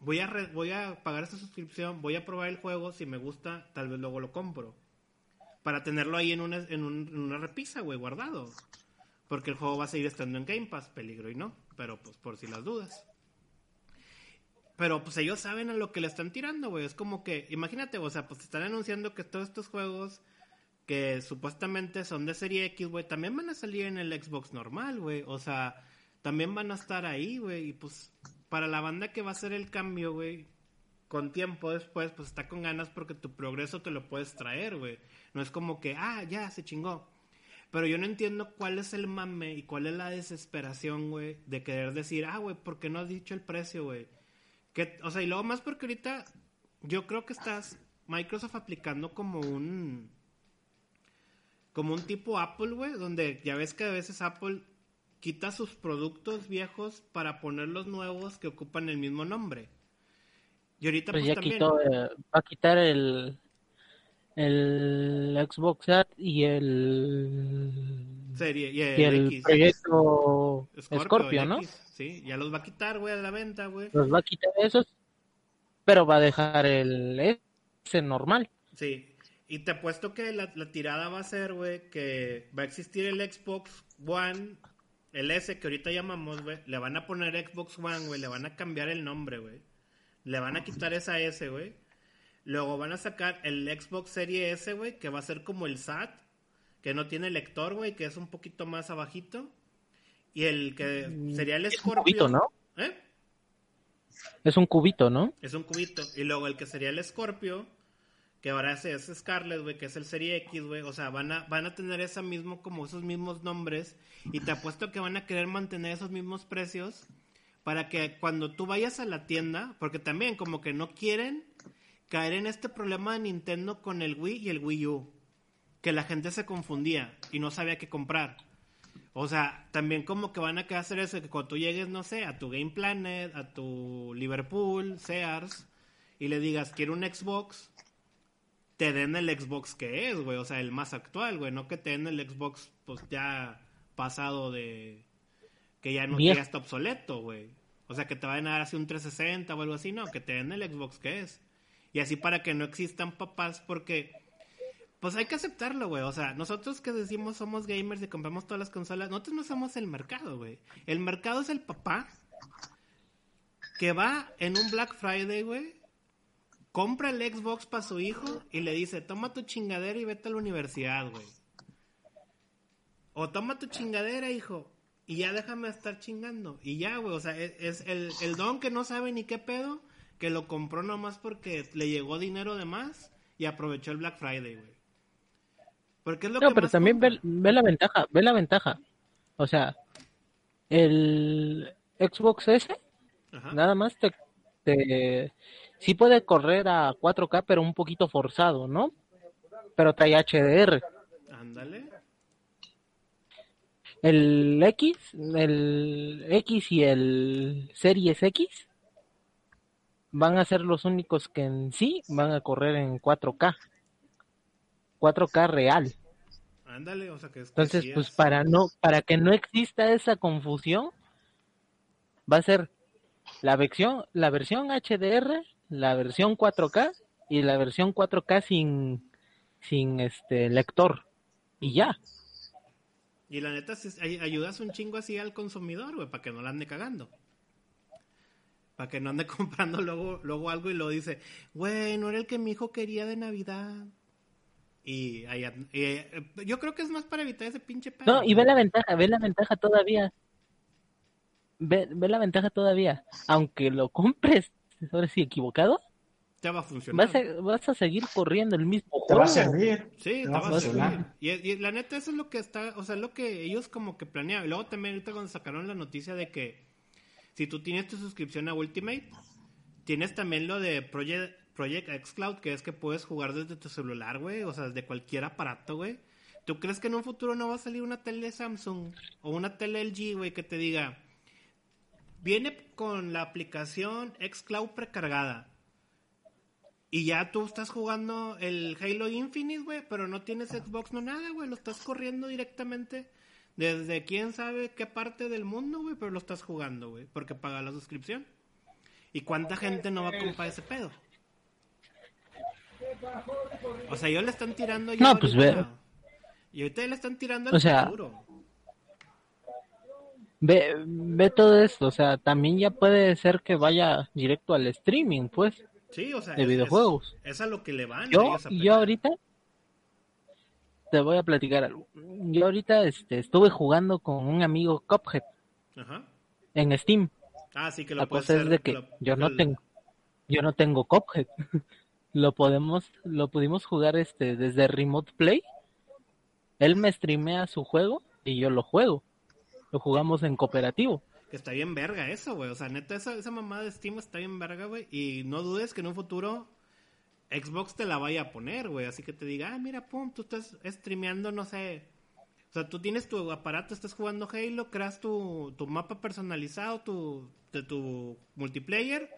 Voy a, voy a pagar esta suscripción, voy a probar el juego, si me gusta, tal vez luego lo compro para tenerlo ahí en una, en, una repisa, güey, guardado. Porque el juego va a seguir estando en Game Pass, peligro y no. Pero pues por si las dudas. Pero pues ellos saben a lo que le están tirando, güey. Es como que, imagínate, o sea, pues están anunciando que todos estos juegos que supuestamente son de serie X, güey, también van a salir en el Xbox normal, güey. O sea, también van a estar ahí, güey. Y pues para la banda que va a hacer el cambio, güey, con tiempo después, pues está con ganas porque tu progreso te lo puedes traer, güey. No es como que, ah, ya, se chingó. Pero yo no entiendo cuál es el mame y cuál es la desesperación, güey, de querer decir, ah, güey, ¿por qué no has dicho el precio, güey? Que, o sea, y luego más porque ahorita yo creo que estás Microsoft aplicando como un como un tipo Apple, güey, donde ya ves que a veces Apple quita sus productos viejos para poner los nuevos que ocupan el mismo nombre. Y ahorita Pues pues, ya también quitó, eh, va a quitar el, el Xbox Ad y el, serie y y el, el X. proyecto Scorpio, Scorpio, el ¿no? X, Sí, ya los va a quitar, güey, a la venta, güey. Los va a quitar esos, pero va a dejar el S normal. Sí. Y te apuesto que la, la tirada va a ser, güey, que va a existir el Xbox One, el S que ahorita llamamos, güey. Le van a poner Xbox One, güey. Le van a cambiar el nombre, güey. Le van a quitar esa S, güey. Luego van a sacar el Xbox Serie S, güey, que va a ser como el SAT, que no tiene lector, güey, que es un poquito más abajito. Y el que sería el Mm, Es un Scorpio. cubito, ¿no? ¿Eh? Es un cubito, ¿no? Es un cubito. Y luego el que sería el Scorpio, que ahora es, es Scarlet, güey, que es el Serie X, güey. O sea, van a, van a tener esa mismo, como esos mismos nombres. Y te apuesto que van a querer mantener esos mismos precios para que cuando tú vayas a la tienda, porque también como que no quieren caer en este problema de Nintendo con el Wii y el Wii U. Que la gente se confundía y no sabía qué comprar. O sea, también como que van a querer hacer eso, que cuando tú llegues, no sé, a tu Game Planet, a tu Liverpool, Sears, y le digas, quiero un Xbox, te den el Xbox que es, güey, o sea, el más actual, güey, no que te den el Xbox, pues ya pasado de... que ya no que ya está obsoleto, güey. O sea, que te vayan a dar así un 360 o algo así, no, que te den el Xbox que es. Y así para que no existan papás, porque pues hay que aceptarlo, güey. O sea, nosotros que decimos somos gamers y compramos todas las consolas, nosotros no somos el mercado, güey. El mercado es el papá que va en un Black Friday, güey, compra el Xbox para su hijo y le dice, toma tu chingadera y vete a la universidad, güey. O toma tu chingadera, hijo, y ya déjame estar chingando. Y ya, güey, o sea, es, es el, el don que no sabe ni qué pedo, que lo compró nomás porque le llegó dinero de más y aprovechó el Black Friday, güey. Porque es lo No, que pero más también ve, ve la ventaja, ve la ventaja. O sea, el Xbox S Ajá. nada más te, te sí puede correr a 4K, pero un poquito forzado, ¿no? Pero trae HDR. Ándale. El X, el X y el Series X van a ser los únicos que en sí van a correr en 4K. 4K real. Ándale, o sea que es Entonces, que sí pues es- para no para que no exista esa confusión va a ser la versión la versión HDR, la versión 4K y la versión 4K sin sin este lector y ya. Y la neta, ay- ayudas un chingo así al consumidor, güey, para que no la ande cagando. Para que no ande comprando luego, luego algo y lo dice, güey, no era el que mi hijo quería de Navidad. Y, ahí y, eh, yo creo que es más para evitar ese pinche pedo. No, y ve la ventaja, ve la ventaja todavía. Ve, ve la ventaja todavía. Aunque lo compres, ahora sí equivocado, Te va a funcionar. vas a, vas a seguir corriendo el mismo Te va a servir. Sí, te te va va a servir. Y, y la neta, eso es lo que está, o sea, es lo que ellos como que planeaban. Y luego también ahorita cuando sacaron la noticia de que si tú tienes tu suscripción a Ultimate, tienes también lo de Project, Project xCloud, que es que puedes jugar desde tu celular, güey, o sea, desde cualquier aparato, güey. ¿Tú crees que en un futuro no va a salir una tele Samsung o una tele LG, güey, que te diga, viene con la aplicación xCloud precargada? Y ya tú estás jugando el Halo Infinite, güey, pero no tienes Xbox, no nada, güey. Lo estás corriendo directamente desde quién sabe qué parte del mundo, güey, pero lo estás jugando, güey, porque paga la suscripción. ¿Y cuánta gente no va a comprar ese pedo? O sea, ellos le están tirando ya No, pues, ahorita. Y ahorita le están tirando al O sea, futuro. Ve, ve todo esto, o sea, también ya puede ser que vaya directo al streaming, pues, Sí, o sea, de es- videojuegos. Es, es a lo que le van Yo, a yo ahorita te voy a platicar algo. Yo ahorita este, estuve jugando con un amigo Cuphead Ajá. en Steam. Ah, sí que lo La cosa es de que lo- yo no el- tengo, yo no tengo Cuphead. lo podemos, lo pudimos jugar este desde Remote Play Él me streamea su juego y yo lo juego. Lo jugamos en cooperativo. Que está bien verga eso, güey. O sea, neta, esa, esa mamada de Steam está bien verga, güey. Y no dudes que en un futuro Xbox te la vaya a poner, güey. Así que te diga, ah, mira, pum, tú estás streameando, no sé. O sea, tú tienes tu aparato, estás jugando Halo, creas tu, tu mapa personalizado tu, de tu multiplayer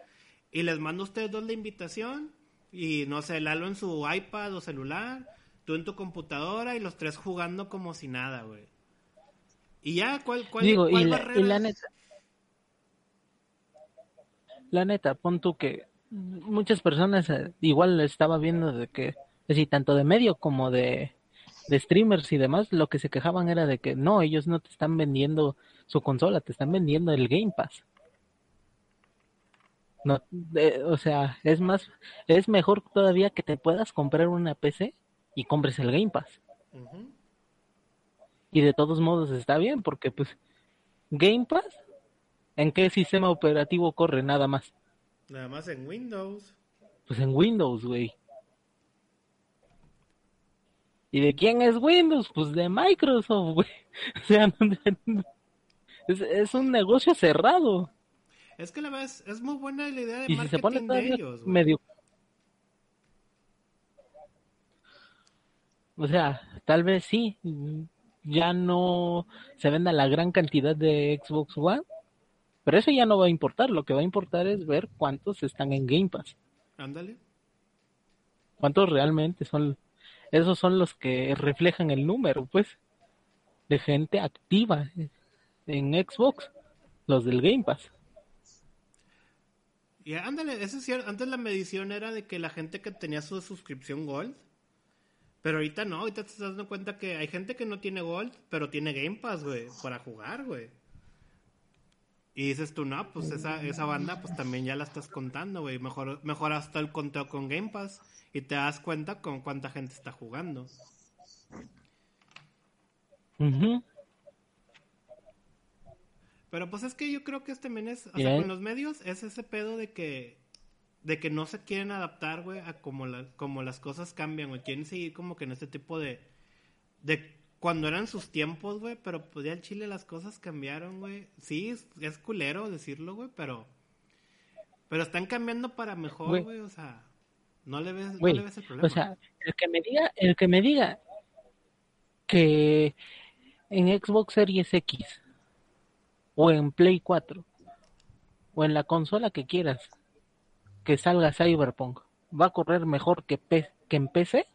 y les mando a ustedes dos la invitación y no sé, Lalo en su iPad o celular, tú en tu computadora y los tres jugando como si nada, güey. Y ya, ¿cuál, cuál, Digo, cuál y la, y la es? neta. La neta, pon tú que muchas personas eh, igual estaba viendo de que, es decir, tanto de medio como de, de streamers y demás, lo que se quejaban era de que no, ellos no te están vendiendo su consola, te están vendiendo el Game Pass. No, de- o sea, es más, es mejor todavía que te puedas comprar una PC y compres el Game Pass. Y de todos modos está bien, porque pues Game Pass, ¿en qué sistema operativo corre nada más? Nada más en Windows. Pues en Windows, güey. ¿Y de quién es Windows? Pues de Microsoft, güey. O sea, es, es un negocio cerrado. Es que la verdad es, es muy buena la idea de Y si se pone marketing de todavía ellos, güey. medio... O sea, tal vez sí, ya no se venda la gran cantidad de Xbox One, pero eso ya no va a importar. Lo que va a importar es ver cuántos están en Game Pass. Ándale. cuántos realmente son esos son los que reflejan el número pues de gente activa en Xbox los del Game Pass Y ándale, eso es cierto. Antes la medición era de que la gente que tenía su suscripción Gold. Pero ahorita no, ahorita te estás dando cuenta que hay gente que no tiene Gold, pero tiene Game Pass, güey, para jugar, güey. Y dices tú, no, pues esa, esa banda, pues también ya la estás contando, güey. Mejor, mejor hasta el conteo con Game Pass y te das cuenta con cuánta gente está jugando. Ujú. Pero pues es que yo creo que este también es, o sea, con los medios es ese pedo de que de que no se quieren adaptar, güey, a como la, como las cosas cambian, güey. Quieren seguir como que en este tipo de de cuando eran sus tiempos, güey, pero pues ya en Chile las cosas cambiaron, güey. Sí, es, es culero decirlo, güey, pero pero están cambiando para mejor, Güey. o sea, no le ves, no le ves el problema. o sea el que me diga el que me diga que en Xbox Series X o en Play 4 o en la consola que quieras que salga Cyberpunk va a correr mejor que, P- que en PC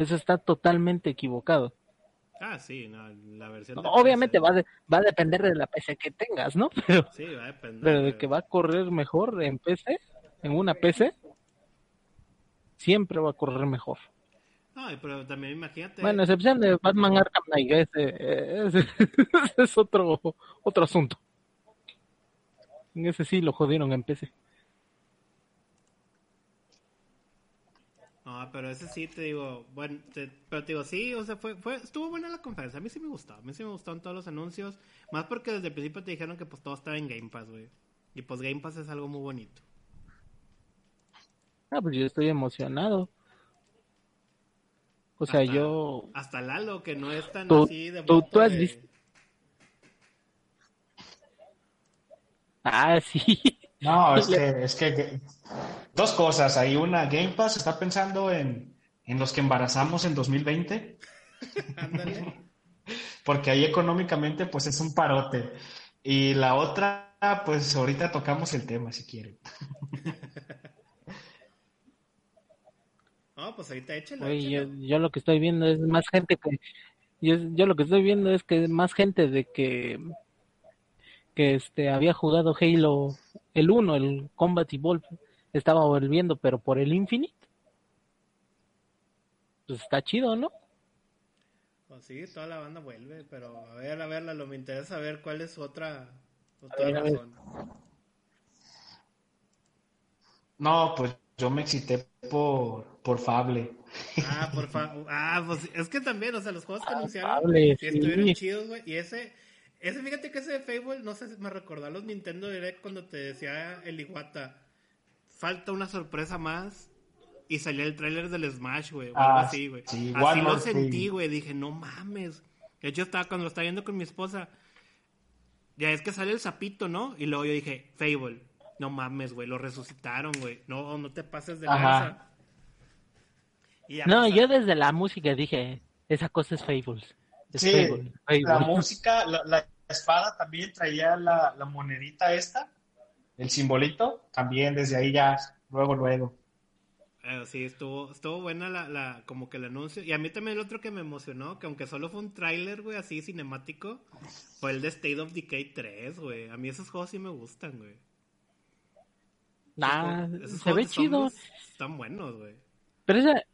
eso está totalmente equivocado ah, sí, no, la versión de obviamente PC, va, de- va a depender de la PC que tengas no pero, Sí, va a depender. pero de que va a correr mejor en PC en una PC siempre va a correr mejor No, pero también imagínate. Bueno, excepción de Batman Arkham Knight, ese, ese- ese es otro, otro asunto. En ese sí lo jodieron en PC. No, pero ese sí te digo, bueno, te- pero te digo, sí, o sea, fue, fue, estuvo buena la conferencia, a mí sí me gustó, a mí sí me gustaron todos los anuncios, más porque desde el principio te dijeron que pues todo estaba en Game Pass, güey, y pues Game Pass es algo muy bonito. Ah, pues yo estoy emocionado. O sea, Hasta- yo... Hasta Lalo, que no es tan Tú- así de... tú- tú has de- visto- Ah, sí. No, es que, es que dos cosas. Hay una, Game Pass está pensando en, en los que embarazamos en 2020, Ándale. porque ahí económicamente pues es un parote. Y la otra, pues ahorita tocamos el tema si quieren. No, pues ahorita yo, échalo. yo lo que estoy viendo es más gente que... Yo, yo lo que estoy viendo es que más gente de que... Que este había jugado Halo el 1, el Combat Evolved, estaba volviendo, pero por el Infinite. Pues está chido, ¿no? Pues sí, toda la banda vuelve, pero a ver, a ver, Lalo, me interesa ver cuál es su otra, otra ver, razón. No, pues yo me excité por, por Fable. Ah, por favor. Ah, pues es que también, o sea, los juegos que anunciaron Fable, sí estuvieron chidos, güey. Y ese, ese, fíjate que ese de Fable, no sé, si me recordó a los Nintendo Direct cuando te decía el Iguata, falta una sorpresa más. y salía el tráiler del Smash, güey, o Ah, algo así, güey. sí, así lo sentí, güey, dije, no mames. De hecho, estaba, cuando lo estaba viendo con mi esposa, ya es que sale el sapito, ¿no? Y luego yo dije, Fable, no mames, güey, lo resucitaron, güey. No, no te pases de lanza. No, yo desde la música dije, esa cosa es Fables. Es Sí, Fable, Fable. La música, la, la espada también traía la, la monedita esta, el simbolito, también desde ahí ya, luego, luego. Eh, sí, estuvo, estuvo buena la, la, como que el anuncio. Y a mí también el otro que me emocionó, que aunque solo fue un tráiler, güey, así cinemático, fue el de State of Decay 3, güey. A mí esos juegos sí me gustan, güey. Ah, Esos se juegos ve chido. Están buenos, güey. Pero ese,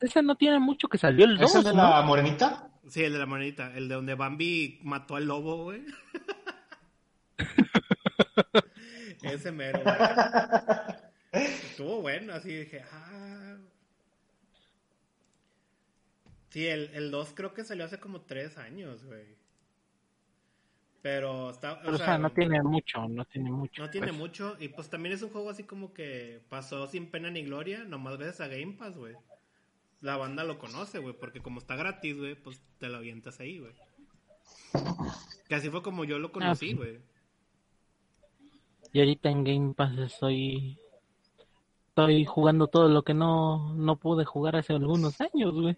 ese no tiene mucho que salió el 2, ¿Es el de ¿no? la morenita? Sí, el de la monedita, el de donde Bambi mató al lobo, güey. Ese mero, güey. Estuvo bueno, así dije, ah. Sí, el, el 2 creo que salió hace como 3 años, güey. Pero está. Pero, o sea, no tiene mucho, no tiene mucho. No tiene pues. mucho, y pues también es un juego así como que pasó sin pena ni gloria, nomás gracias a Game Pass, güey. La banda lo conoce, güey, porque como está gratis, güey, pues te lo avientas ahí, güey. Que así fue como yo lo conocí, sí. güey. Y ahorita en Game Pass estoy estoy jugando todo lo que no, no pude jugar hace algunos años, güey.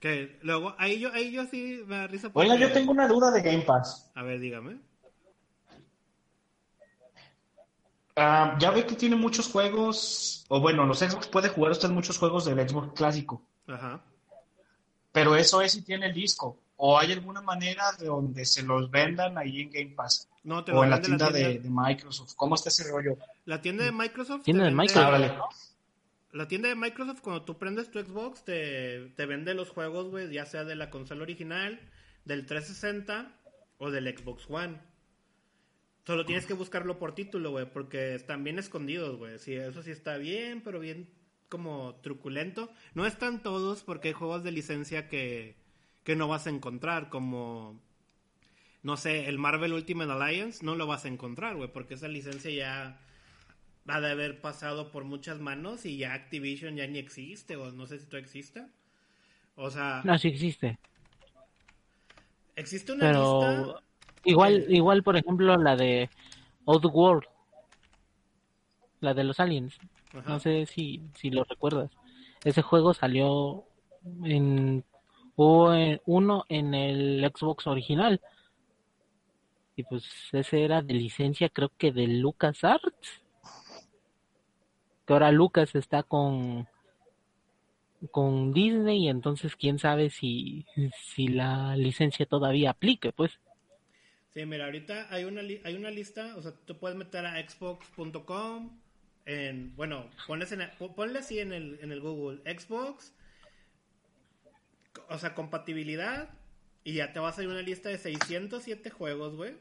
Que luego, ahí yo, ahí yo sí me da risa. Oiga, porque- yo tengo una duda de Game Pass. A ver, dígame. Ah, ya ve que tiene muchos juegos, o bueno, los Xbox puede jugar usted muchos juegos del Xbox clásico, Ajá. pero eso es si tiene el disco. ¿O hay alguna manera de donde se los vendan ahí en Game Pass? No, te O en la vende tienda la tienda, de, de Microsoft. ¿Cómo está ese rollo? la tienda de Microsoft. Tienda de vende- Microsoft. Ah, vale. La tienda de Microsoft, cuando tú prendes tu Xbox, te, te vende los juegos, güey, ya sea de la consola original, del 360 o del Xbox One. Solo tienes que buscarlo por título, güey, porque están bien escondidos, güey. Sí, eso sí está bien, pero bien como truculento. No están todos porque hay juegos de licencia que, que no vas a encontrar, como, no sé, el Marvel Ultimate Alliance, no lo vas a encontrar, güey, porque esa licencia ya ha de haber pasado por muchas manos y ya Activision ya ni existe, o no sé si todavía existe. O sea, No, sí existe. existe una Pero lista. Igual, Eh. igual por ejemplo la de Oddworld, la de los aliens. Ajá. No sé si, si lo recuerdas. Ese juego salió en hubo en- uno en el Xbox original. Y pues ese era de licencia creo que de LucasArts. Que ahora Lucas está con con Disney y entonces quién sabe si, si la licencia todavía aplique, pues. Sí, mira, ahorita hay una, hay una lista, o sea, tú puedes meter a xbox.com, en, bueno, pones en, ponle así en el, en el Google, Xbox, o sea, compatibilidad, y ya te va a salir una lista de 607 juegos, güey.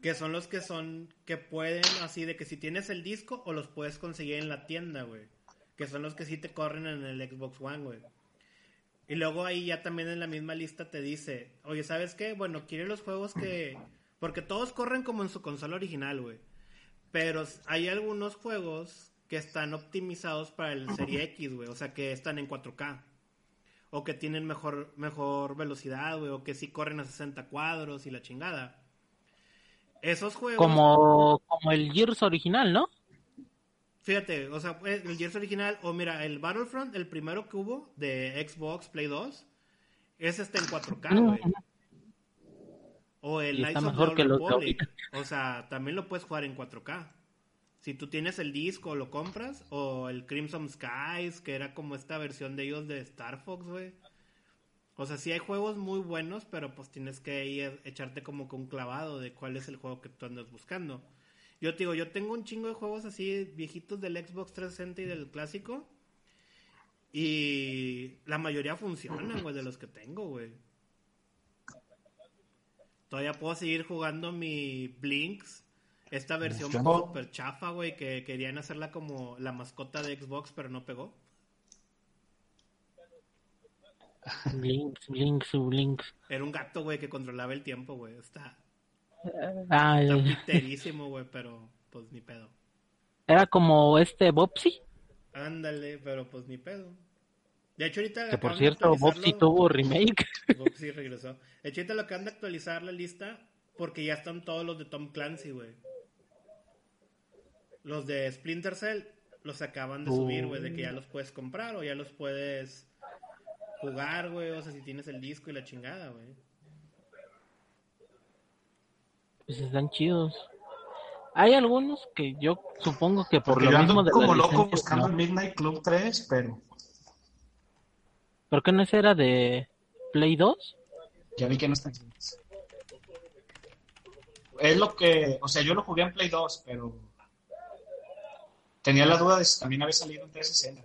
Que son los que son, que pueden, así de que si tienes el disco o los puedes conseguir en la tienda, güey. Que son los que sí te corren en el Xbox One, güey. Y luego ahí ya también en la misma lista te dice, oye, ¿sabes qué? Bueno, quiere los juegos que... Porque todos corren como en su consola original, güey. Pero hay algunos juegos que están optimizados para el Serie X, güey. O sea, que están en 4K. O que tienen mejor, mejor velocidad, güey. O que sí corren a 60 cuadros y la chingada. Esos juegos... Como, como el Gears original, ¿no? Fíjate, o sea, el Gears original, o mira, el Battlefront, el primero que hubo de Xbox Play 2, ese está en 4K, güey. O el Knights of the que Republic. O sea, también lo puedes jugar en 4K. Si tú tienes el disco, lo compras. O el Crimson Skies, que era como esta versión de ellos de Star Fox, güey. O sea, sí hay juegos muy buenos, pero pues tienes que ir, echarte como con un clavado de cuál es el juego que tú andas buscando. Yo te digo, yo tengo un chingo de juegos así viejitos del Xbox 360 y del clásico. Y la mayoría funcionan, güey, de los que tengo, güey. Todavía puedo seguir jugando mi Blinks. Esta versión super chafa, güey, que querían hacerla como la mascota de Xbox, pero no pegó. Blinks, Blinks, Blinks. Era un gato, güey, que controlaba el tiempo, güey. Está, Piterísimo, güey, pero pues ni pedo. era como este Bobsy. Ándale, pero pues ni pedo. De hecho, ahorita. Que por cierto, actualizarlo. tuvo remake. Bob sí regresó. De hecho, ahorita lo acaban de actualizar la lista porque ya están todos los de Tom Clancy, güey. Los de Splinter Cell los acaban de subir, güey, de que ya los puedes comprar o ya los puedes jugar, güey. O sea, si tienes el disco y la chingada, güey. Pues están chidos. Hay algunos que yo supongo que por Porque lo yo mismo ando de como loco buscando ¿no? el Midnight Club 3, pero ¿Por qué no ese era de Play 2? ya vi que no está aquí. Es lo que, o sea, yo lo jugué en Play 2, pero tenía la duda de si también había salido en 360,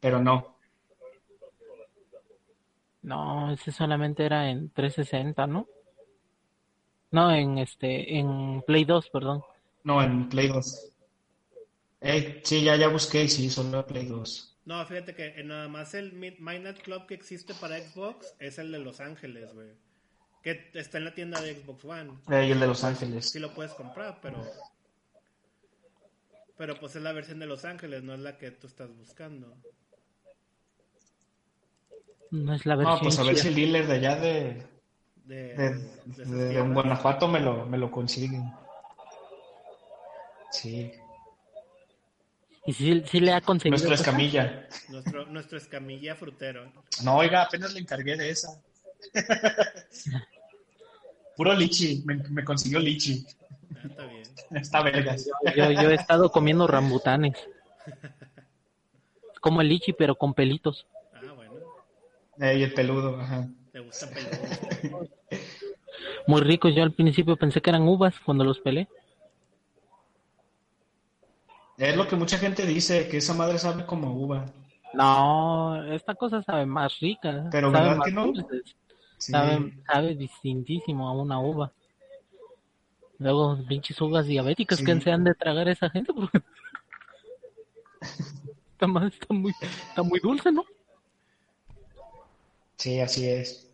pero no. No, ese solamente era en 360, ¿no? No, en este, en Play 2, perdón. No, en Play 2. Ey, sí, ya, ya busqué y sí, solo en Play 2. No, fíjate que eh, nada más el Mid- Midnight Club que existe para Xbox es el de Los Ángeles, güey. Que está en la tienda de Xbox One. Ey, el de Los Ángeles. Sí lo puedes comprar, pero... Pero pues es la versión de Los Ángeles, no es la que tú estás buscando. No es la No, versión pues a ver si el dealer de allá de, De, de. Guanajuato me lo, me lo consiguen. Sí, Y sí, sí le ha conseguido. nuestra cosas. escamilla. Nuestro, nuestro escamilla frutero. No, oiga, apenas le encargué de esa. Puro lichi, me, me consiguió lichi. Ah, está bien. Está vergas. Yo, yo he estado comiendo rambutanes. Como el lichi, pero con pelitos. Ah, bueno. Ey, el peludo, ajá. Te gusta peludo. Muy ricos. Yo al principio pensé que eran uvas cuando los pelé. Es lo que mucha gente dice, que esa madre sabe como uva. No, esta cosa sabe más rica. Pero sabe ¿verdad más que no? Sí. Sabe, sabe distintísimo a una uva. Luego, pinches uvas diabéticas Sí. que se han de tragar esa gente. porque- está, más, está, muy, está muy dulce, ¿no? Sí, así es.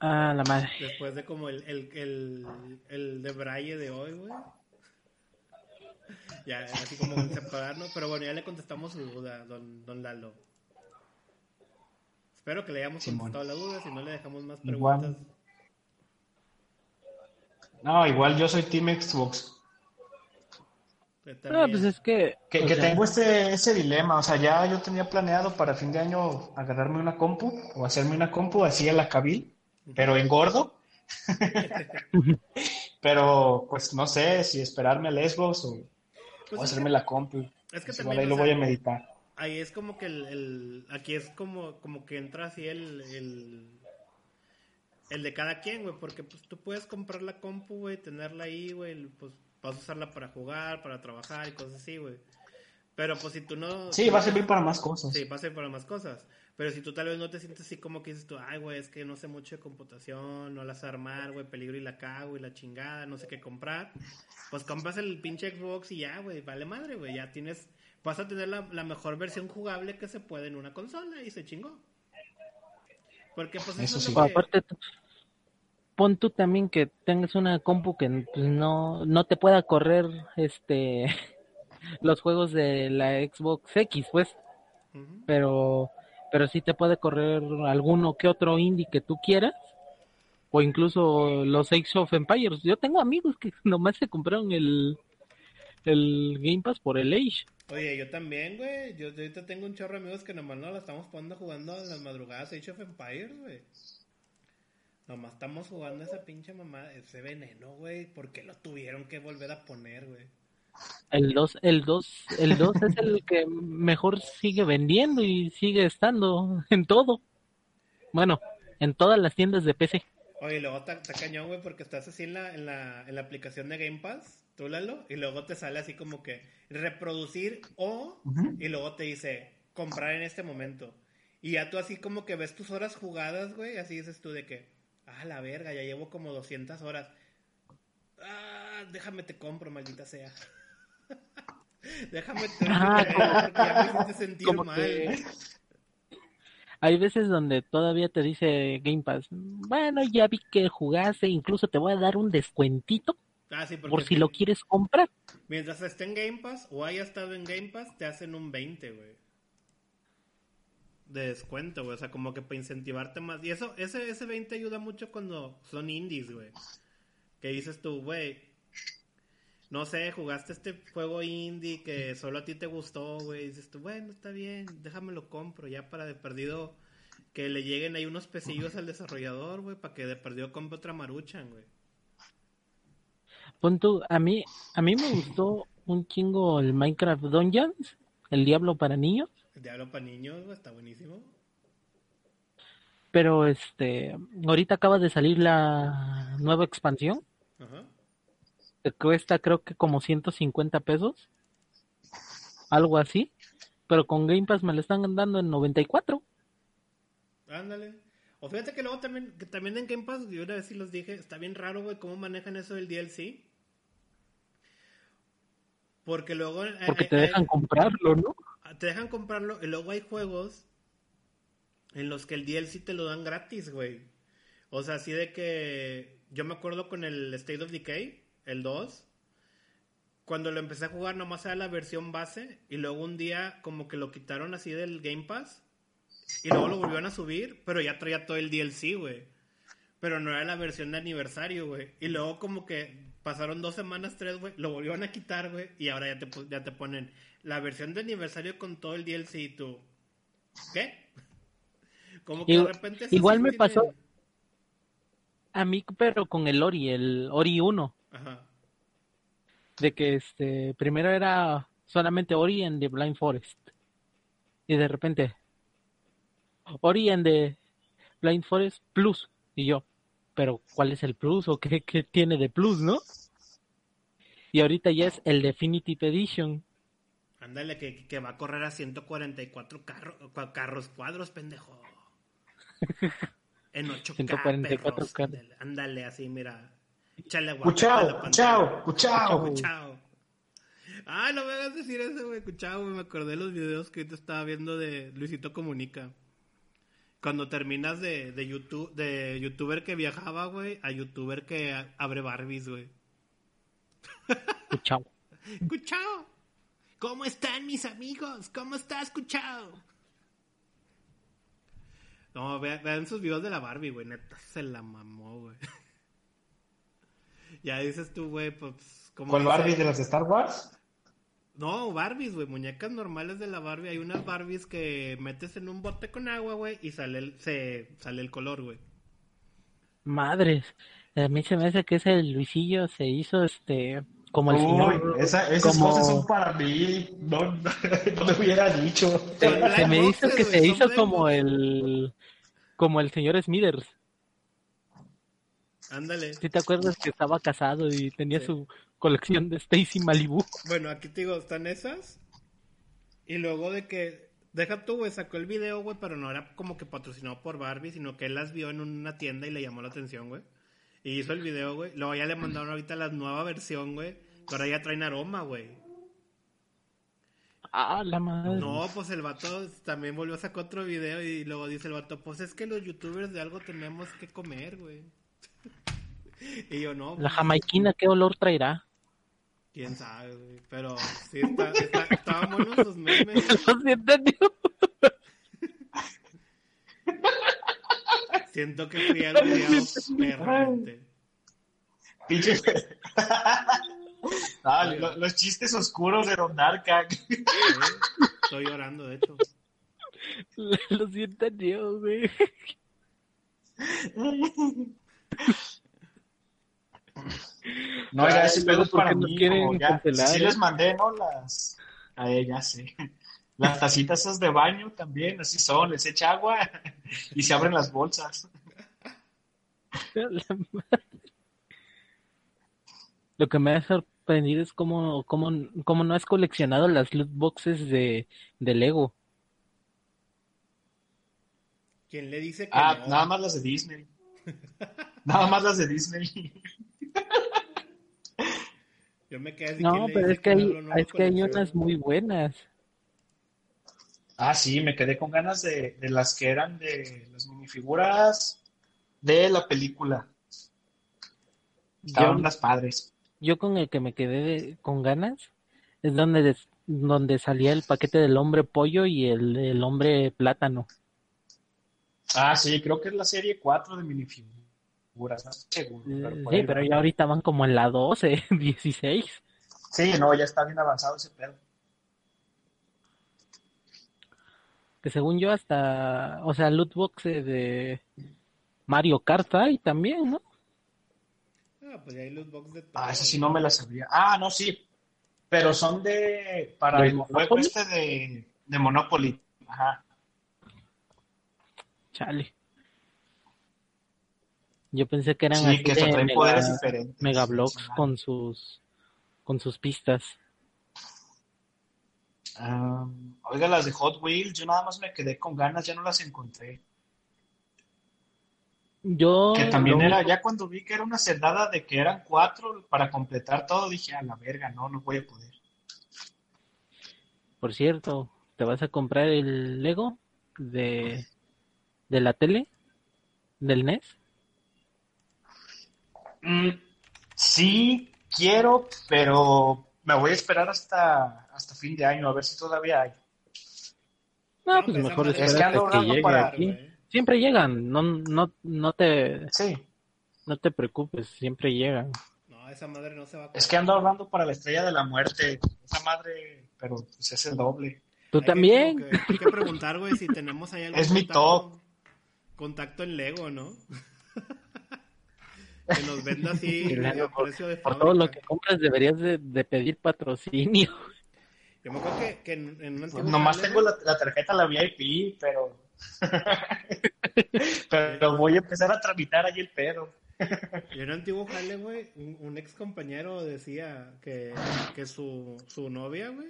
Ah, la madre. Después de como el, el, el, el de Braille de hoy, güey. Ya, así como separarnos. Pero bueno, ya le contestamos su duda, don, don Lalo. Espero que le hayamos Simón. contestado la duda, si no le dejamos más Igual. preguntas. No, igual yo soy Team Xbox. También. pues es que. Que, sea, tengo este, ese dilema, o sea, ya yo tenía planeado para fin de año agarrarme una compu o hacerme una compu así a la cabil, pero en gordo. pero pues no sé si esperarme al Xbox o, Pues o hacerme que- la compu. Es que también, ahí lo sea, voy a meditar. ahí es como que el, el- aquí es como, como que entra así el, el, el de cada quien, güey, porque pues tú puedes comprar la compu, güey, tenerla ahí, güey, pues vas a usarla para jugar, para trabajar y cosas así, güey. Pero pues si tú no... Sí, va a servir para más cosas. Sí, va a ser para más cosas. Pero si tú tal vez no te sientes así como que dices tú, ay, güey, es que no sé mucho de computación, no la sé armar, güey, peligro y la cago y la chingada, no sé qué comprar, pues compras el pinche Xbox y ya, güey, vale madre, güey, ya tienes, vas a tener la, la mejor versión jugable que se puede en una consola y se chingó. Porque pues eso, Eso es sí. lo que... Aparte, pon tú también que tengas una compu que pues, no, no te pueda correr este los juegos de la Xbox X, pues, pero pero sí te puede correr alguno que otro indie que tú quieras o incluso los Age of Empires. Yo tengo amigos que nomás se compraron el el Game Pass por el Age. Oye, yo también, güey, yo yo ahorita tengo un chorro de amigos que nomás no la estamos poniendo jugando en las madrugadas Age of Empires, güey. Nomás estamos jugando esa pinche mamá, ese veneno, güey. ¿Por qué lo tuvieron que volver a poner, güey? El 2, el 2, el 2 es el que mejor sigue vendiendo y sigue estando en todo. Bueno, en todas las tiendas de PC. Oye, luego está, está cañón, güey, porque estás así en la, en, la, en la aplicación de Game Pass, tú Lalo, y luego te sale así como que reproducir o, y luego te dice comprar en este momento. Y ya tú así como que ves tus horas jugadas, güey, así dices tú de que, ah, la verga, ya llevo como 200 horas. Ah, déjame te compro, maldita sea. déjame te Ah, porque ya me hiciste sentir Como mal. que hay veces donde todavía te dice Game Pass, bueno, ya vi que jugaste, incluso te voy a dar un descuentito Ah, sí, por si lo quieres comprar. Mientras esté en Game Pass o haya estado en Game Pass, te hacen un 20, güey. De descuento, güey. O sea, como que para incentivarte más. Y eso, ese, ese 20 ayuda mucho cuando son indies, güey. Que dices tú, güey. No sé, jugaste este juego indie que solo a ti te gustó, güey. Dices tú, bueno, está bien, déjame lo compro. Ya para de perdido que le lleguen ahí unos pesillos al desarrollador, güey. Para que de perdido compre otra maruchan, güey. Pon tú, a mí, a mí me gustó un chingo el Minecraft Dungeons, el Diablo para niños, El Diablo para niños, güey, está buenísimo. pero este, ahorita acaba de salir la nueva expansión, Ajá. Que cuesta creo que como 150 pesos, algo así, pero con Game Pass me la están dando en 94. Ándale. O fíjate que luego también, que también en Game Pass, yo una vez sí los dije, está bien raro, güey, cómo manejan eso del DLC. Porque luego... eh, Porque eh, te eh, dejan comprarlo, ¿no? te dejan comprarlo y luego hay juegos en los que el DLC te lo dan gratis, güey. O sea, así de que yo me acuerdo con el State of Decay, el 2, cuando lo empecé a jugar nomás era la versión base y luego un día como que lo quitaron así del Game Pass y luego lo volvieron a subir, pero ya traía todo el DLC, güey. Pero no era la versión de aniversario, güey. Y luego como que pasaron dos semanas, tres, güey, lo volvieron a quitar, güey, y ahora ya te, ya te ponen la versión de aniversario con todo el DLC y tú, ¿qué? Como que de Igual- repente... eso igual me tiene- pasó. A mí, pero con el Ori, el Ori 1, Ajá. de que este, primero era solamente Ori en The Blind Forest. Y de repente, Ori en The Blind Forest Plus. Y yo, pero ¿cuál es el Plus o qué, qué tiene de Plus, no? Y ahorita ya es el Definitive Edition. Ándale, que, que va a correr a 144 carro- carros cuadros, pendejo. En 8K, 144 perros. carros. Ándale, ándale, así, mira. Agua. Cuchao, cuchao, cuchao. Cuchao. Ah, no me hagas decir eso, güey. Cuchao. Me acordé de los videos que te estaba viendo de Luisito Comunica. Cuando terminas de, de YouTube, de youtuber que viajaba, güey, a youtuber que abre Barbies, güey. Chao. Cuchao. ¿Cómo están mis amigos? ¿Cómo estás, Cuchao? No, vean, vean sus videos de la Barbie, güey. Neta, se la mamó, güey. ya dices tú, güey, pues... como ¿Con dice- Barbie de las Star Wars? No, Barbies, güey. Muñecas normales de la Barbie. Hay unas Barbies que metes en un bote con agua, güey, y sale el, se, sale el color, güey. Madres. A mí se me hace que ese Luisillo se hizo este como el Uy, señor. esa- esas como- cosas son para mí. No, no, no me hubiera dicho. Se, me hizo que se hizo como el como el señor Smithers. Ándale. ¿Sí te acuerdas que estaba casado y tenía Sí. su colección de Stacy Malibu? Bueno, aquí te digo, están esas. Y luego de que. Deja tú, güey, sacó el video, güey, pero no era como que patrocinado por Barbie, sino que él las vio en una tienda y le llamó la atención, güey. Y hizo el video, güey. Luego ya le mandaron ahorita la nueva versión, güey. Que ahora ya traen aroma, güey. Ah, la madre. No, pues el vato también volvió a sacar otro video y luego dice el vato, pues es que los youtubers de algo tenemos que comer, güey. Y yo no, La pues, jamaiquina, ¿qué olor traerá? quién sabe, güey. Pero sí, está, está, estaban buenos los memes. Lo siento, tío. Siento que fui albureado perramente. Pinche. Ah, lo- los chistes oscuros de Don Darka. Sí, Estoy llorando, de hecho. Lo siento, tío, güey. No, ya Ay, ese pedo es ¿por para mí. quieren ya- sí les mandé, ¿no? Las. A ella, sí. Las tacitas esas de baño también, así son. Les echa agua y se abren las bolsas. La madre. Lo que me ha sorprendido es cómo, cómo, cómo no has coleccionado las loot boxes de, de Lego. ¿Quién le dice que Ah, no? nada más las de Disney. Nada más las de Disney. Yo me quedé así. No, ¿quién le pero es que hay, es que hay unas muy buenas. Ah, sí, me quedé con ganas de, de las que eran de las minifiguras de la película. Estaban Yo, las padres. yo con el que me quedé de- con ganas es donde, des- donde salía el paquete del hombre pollo y el, el hombre plátano. Ah, sí, creo que es la serie 4 de minifiguras, no estoy seguro. pero por Sí, pero va. ya ahorita van como en la 12, 16. Sí, no, ya está bien avanzado ese pedo. Que según yo hasta, o sea, loot boxes de Mario Kart hay también, ¿no? Ah, pues ya hay loot box de todo. Ah, ese sí no me la sabía. Ah, no, sí. Pero son de. Para ¿Del el juego Monopoly? este de, de Monopoly. Ajá. Chale. Yo pensé que eran Sí, así que de mega, poderes diferentes. megablocks con sus con sus pistas. Oiga, las de Hot Wheels, yo nada más me quedé con ganas, ya no las encontré. Yo Que también era, ya cuando vi que era una cerdada de que eran cuatro para completar todo, dije, a la verga, no, no voy a poder. por cierto, ¿te vas a comprar el Lego de de la tele del NES? Mm, sí, quiero, pero me voy a esperar hasta, hasta fin de año, a ver si todavía hay. No, pues mejor es que ando que llegue para- aquí. güey. Siempre llegan, no no no te Sí, no te preocupes, siempre llegan. No, esa madre no se va a es que ando ahorrando para la estrella de la muerte. Esa madre, pero pues es el doble. Tú Hay que también. como que- hay que preguntar, güey, si tenemos ahí algún Es mi contacto, contacto en Lego, ¿no? Que nos venda así luego, a precio de Por todo lo que compras deberías de, de pedir patrocinio. Yo me acuerdo que, que en, en un antiguo Pues Nomás tengo la, la tarjeta, la VIP, pero... pero voy a empezar a tramitar ahí el pedo. Yo en un antiguo jale, güey, un, un ex compañero decía que, que su, su novia, güey,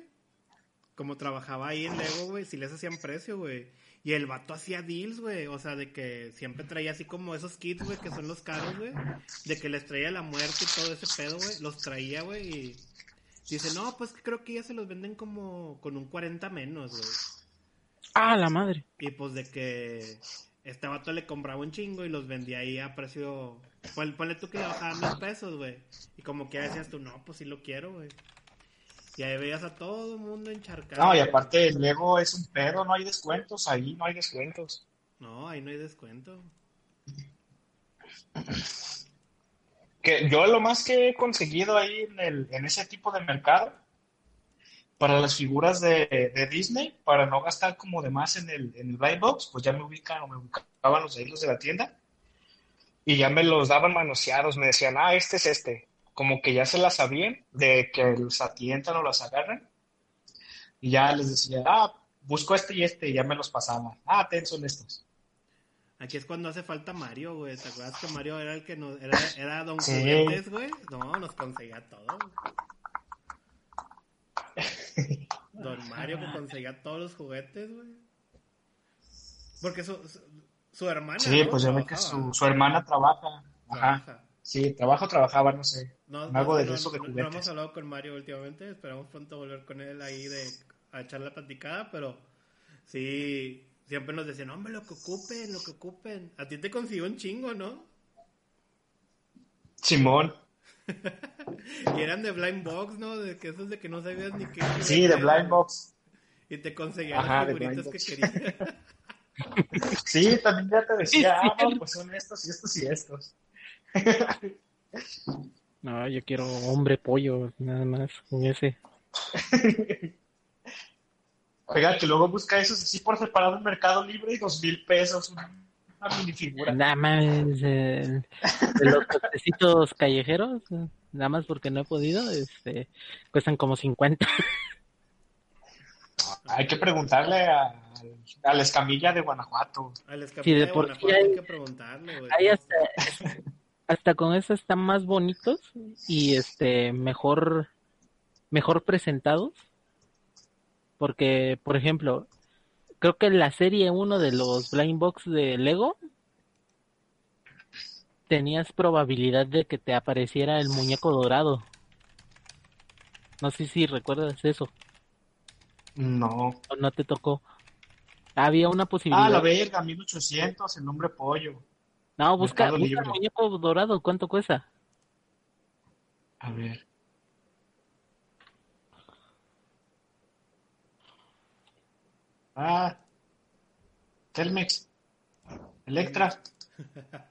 como trabajaba ahí en Lego, güey, si les hacían precio, güey. Y el vato hacía deals, güey, o sea, de que siempre traía así como esos kits, güey, que son los caros, güey, de que les traía la muerte y todo ese pedo, güey, los traía, güey, y dice, no, pues que creo que ya se los venden como con un 40 menos, güey. Ah, la madre. Y pues de que este vato le compraba un chingo y los vendía ahí a precio. Pon- Ponle tú que le bajaban mil pesos, güey. Y como que decías tú, no, pues sí lo quiero, güey. Y ahí veías a todo el mundo encharcado. No, y aparte el Lego es un pedo, no hay descuentos, ahí no hay descuentos. No, ahí no hay descuento. Que yo lo más que he conseguido ahí en, el, en ese tipo de mercado, para las figuras de, de Disney, para no gastar como de más en el, en el blind box, pues ya me ubican o me ubicaban los de de la tienda, y ya me los daban manoseados, me decían, ah, este es este, como que ya se las sabían de que los atientan o las agarran, y ya les decía, ah, busco este y este, y ya me los pasaban, ah, ten, son estos. Aquí es cuando hace falta Mario, güey. ¿Te acuerdas que Mario era el que nos. Era, era Don Sí. Juguetes, güey? No, nos conseguía todo. güey. Don Mario que conseguía todos los juguetes, güey. Porque su, su, su hermana. Sí, ¿no? pues ya ve que su, su hermana trabaja, ajá, Trabaja. Sí, trabajo trabajaba, no sé. No, En algo no, de no, eso de no- no juguetes. hemos hablado con Mario últimamente. Esperamos pronto volver con él ahí de a echar la platicada, pero sí, siempre nos decían, hombre, lo que ocupen, lo que ocupen. A ti te consiguió un chingo, ¿no? Simón. Y eran de blind box, ¿no? De que esos de que no sabías ni qué. Sí, de Blind Box. Y te conseguían Ajá, las figuritas que querías. Sí, también ya te decía, ah, pues son estos y estos y estos. No, yo quiero hombre pollo, nada más, con ese. Oiga, que luego busca esos así por separado en Mercado Libre y dos mil pesos, una, minifigura. Nada más eh, de los costecitos callejeros, nada más porque no he podido, este, cuestan como 50. Hay que preguntarle a, a la escamilla de Guanajuato. Al escape Sí, de Guanajuato hay hay- que preguntarle, güey. Ahí hasta, hasta con eso están más bonitos y este mejor mejor presentados. Porque, por ejemplo, creo que la serie 1 de los Blind Box de Lego tenías probabilidad de que te apareciera el muñeco dorado. No sé si recuerdas eso No. no te tocó. Había una posibilidad. Ah, la verga, 1800, el nombre pollo. No, busca, busca el muñeco dorado, ¿cuánto cuesta? A ver. Ah, Telmex, Electra.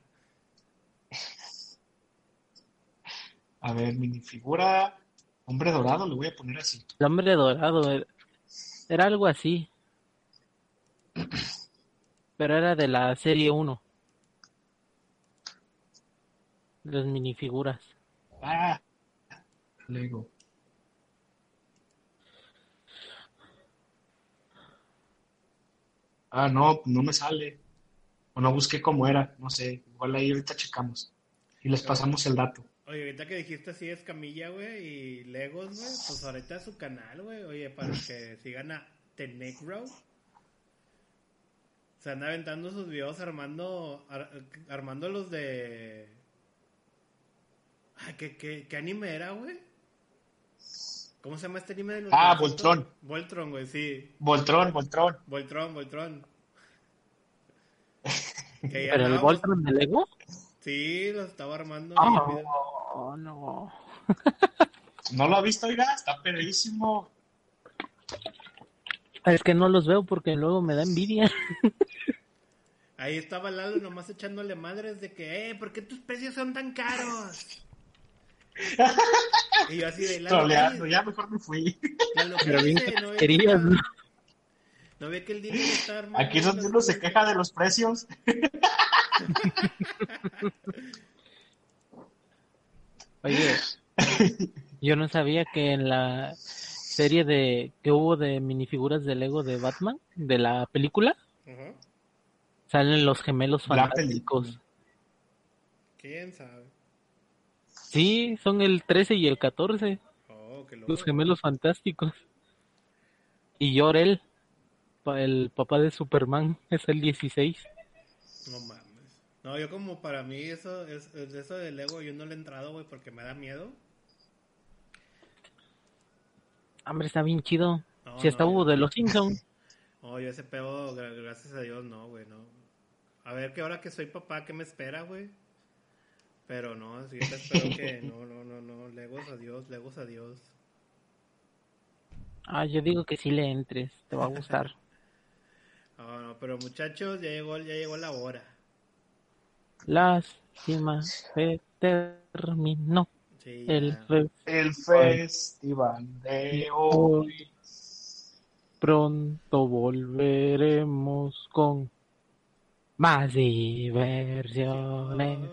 A ver, minifigura, hombre dorado, le voy a poner así. El hombre dorado, era, era algo así. Pero era de la serie 1. Las minifiguras. Ah, Lego. Ah, no, no me sale. O no busqué cómo era, no sé. Igual ahí ahorita checamos. Y les pasamos el dato. Oye, ahorita que dijiste así es Camilla, güey, y Legos, güey, pues ahorita es su canal, güey. Oye, para que sigan a The Negro. Se anda aventando sus videos armando, ar- armando los de... Ay, ¿qué, qué, qué anime era, güey? ¿Cómo se llama este anime de los Ah? Voltron. Voltron, güey, sí. Voltrón, Voltrón. Voltron, Voltron. Que ya ¿Pero el Voltron de Lego? Sí, lo estaba armando. Ah. Oh, no. ¿No lo ha visto, oiga? Está pedísimo. Es que no los veo porque luego me da envidia. Ahí estaba Lalo nomás echándole madres de que, eh, ¿por qué tus precios son tan caros? Y yo así de Troleando, ¿qué- ya mejor me fui. ¿qué Pero bien querías, que- ¿no? ¿No ve que el dinero está armando? Aquí uno se queja de los precios. Oye, yo no sabía que en la serie de que hubo de minifiguras de Lego de Batman, de la película, salen los gemelos fantásticos. ¿Quién sabe? Sí, son el 13 y el 14, Oh, qué los gemelos fantásticos. Y Jor-El, pa- el papá de Superman, es el 16. No mames. No, yo como para mí eso, es, es eso de Lego yo no le he entrado, güey, porque me da miedo. Hombre, está bien chido. No, si no, hubo de los Simpsons. No, yo ese pedo, gra- gracias a Dios, no, güey, no. A ver que ahora que soy papá, ¿qué me espera, güey? Pero no, yo te espero que no, no, no, no, legos a Dios, legos a Dios. Ah, yo digo que sí le entres, te va a gustar. No, no, pero muchachos, ya llegó, ya llegó la hora. Lástima, se terminó Sí, el fe- El festival de hoy. Pronto volveremos con más diversiones.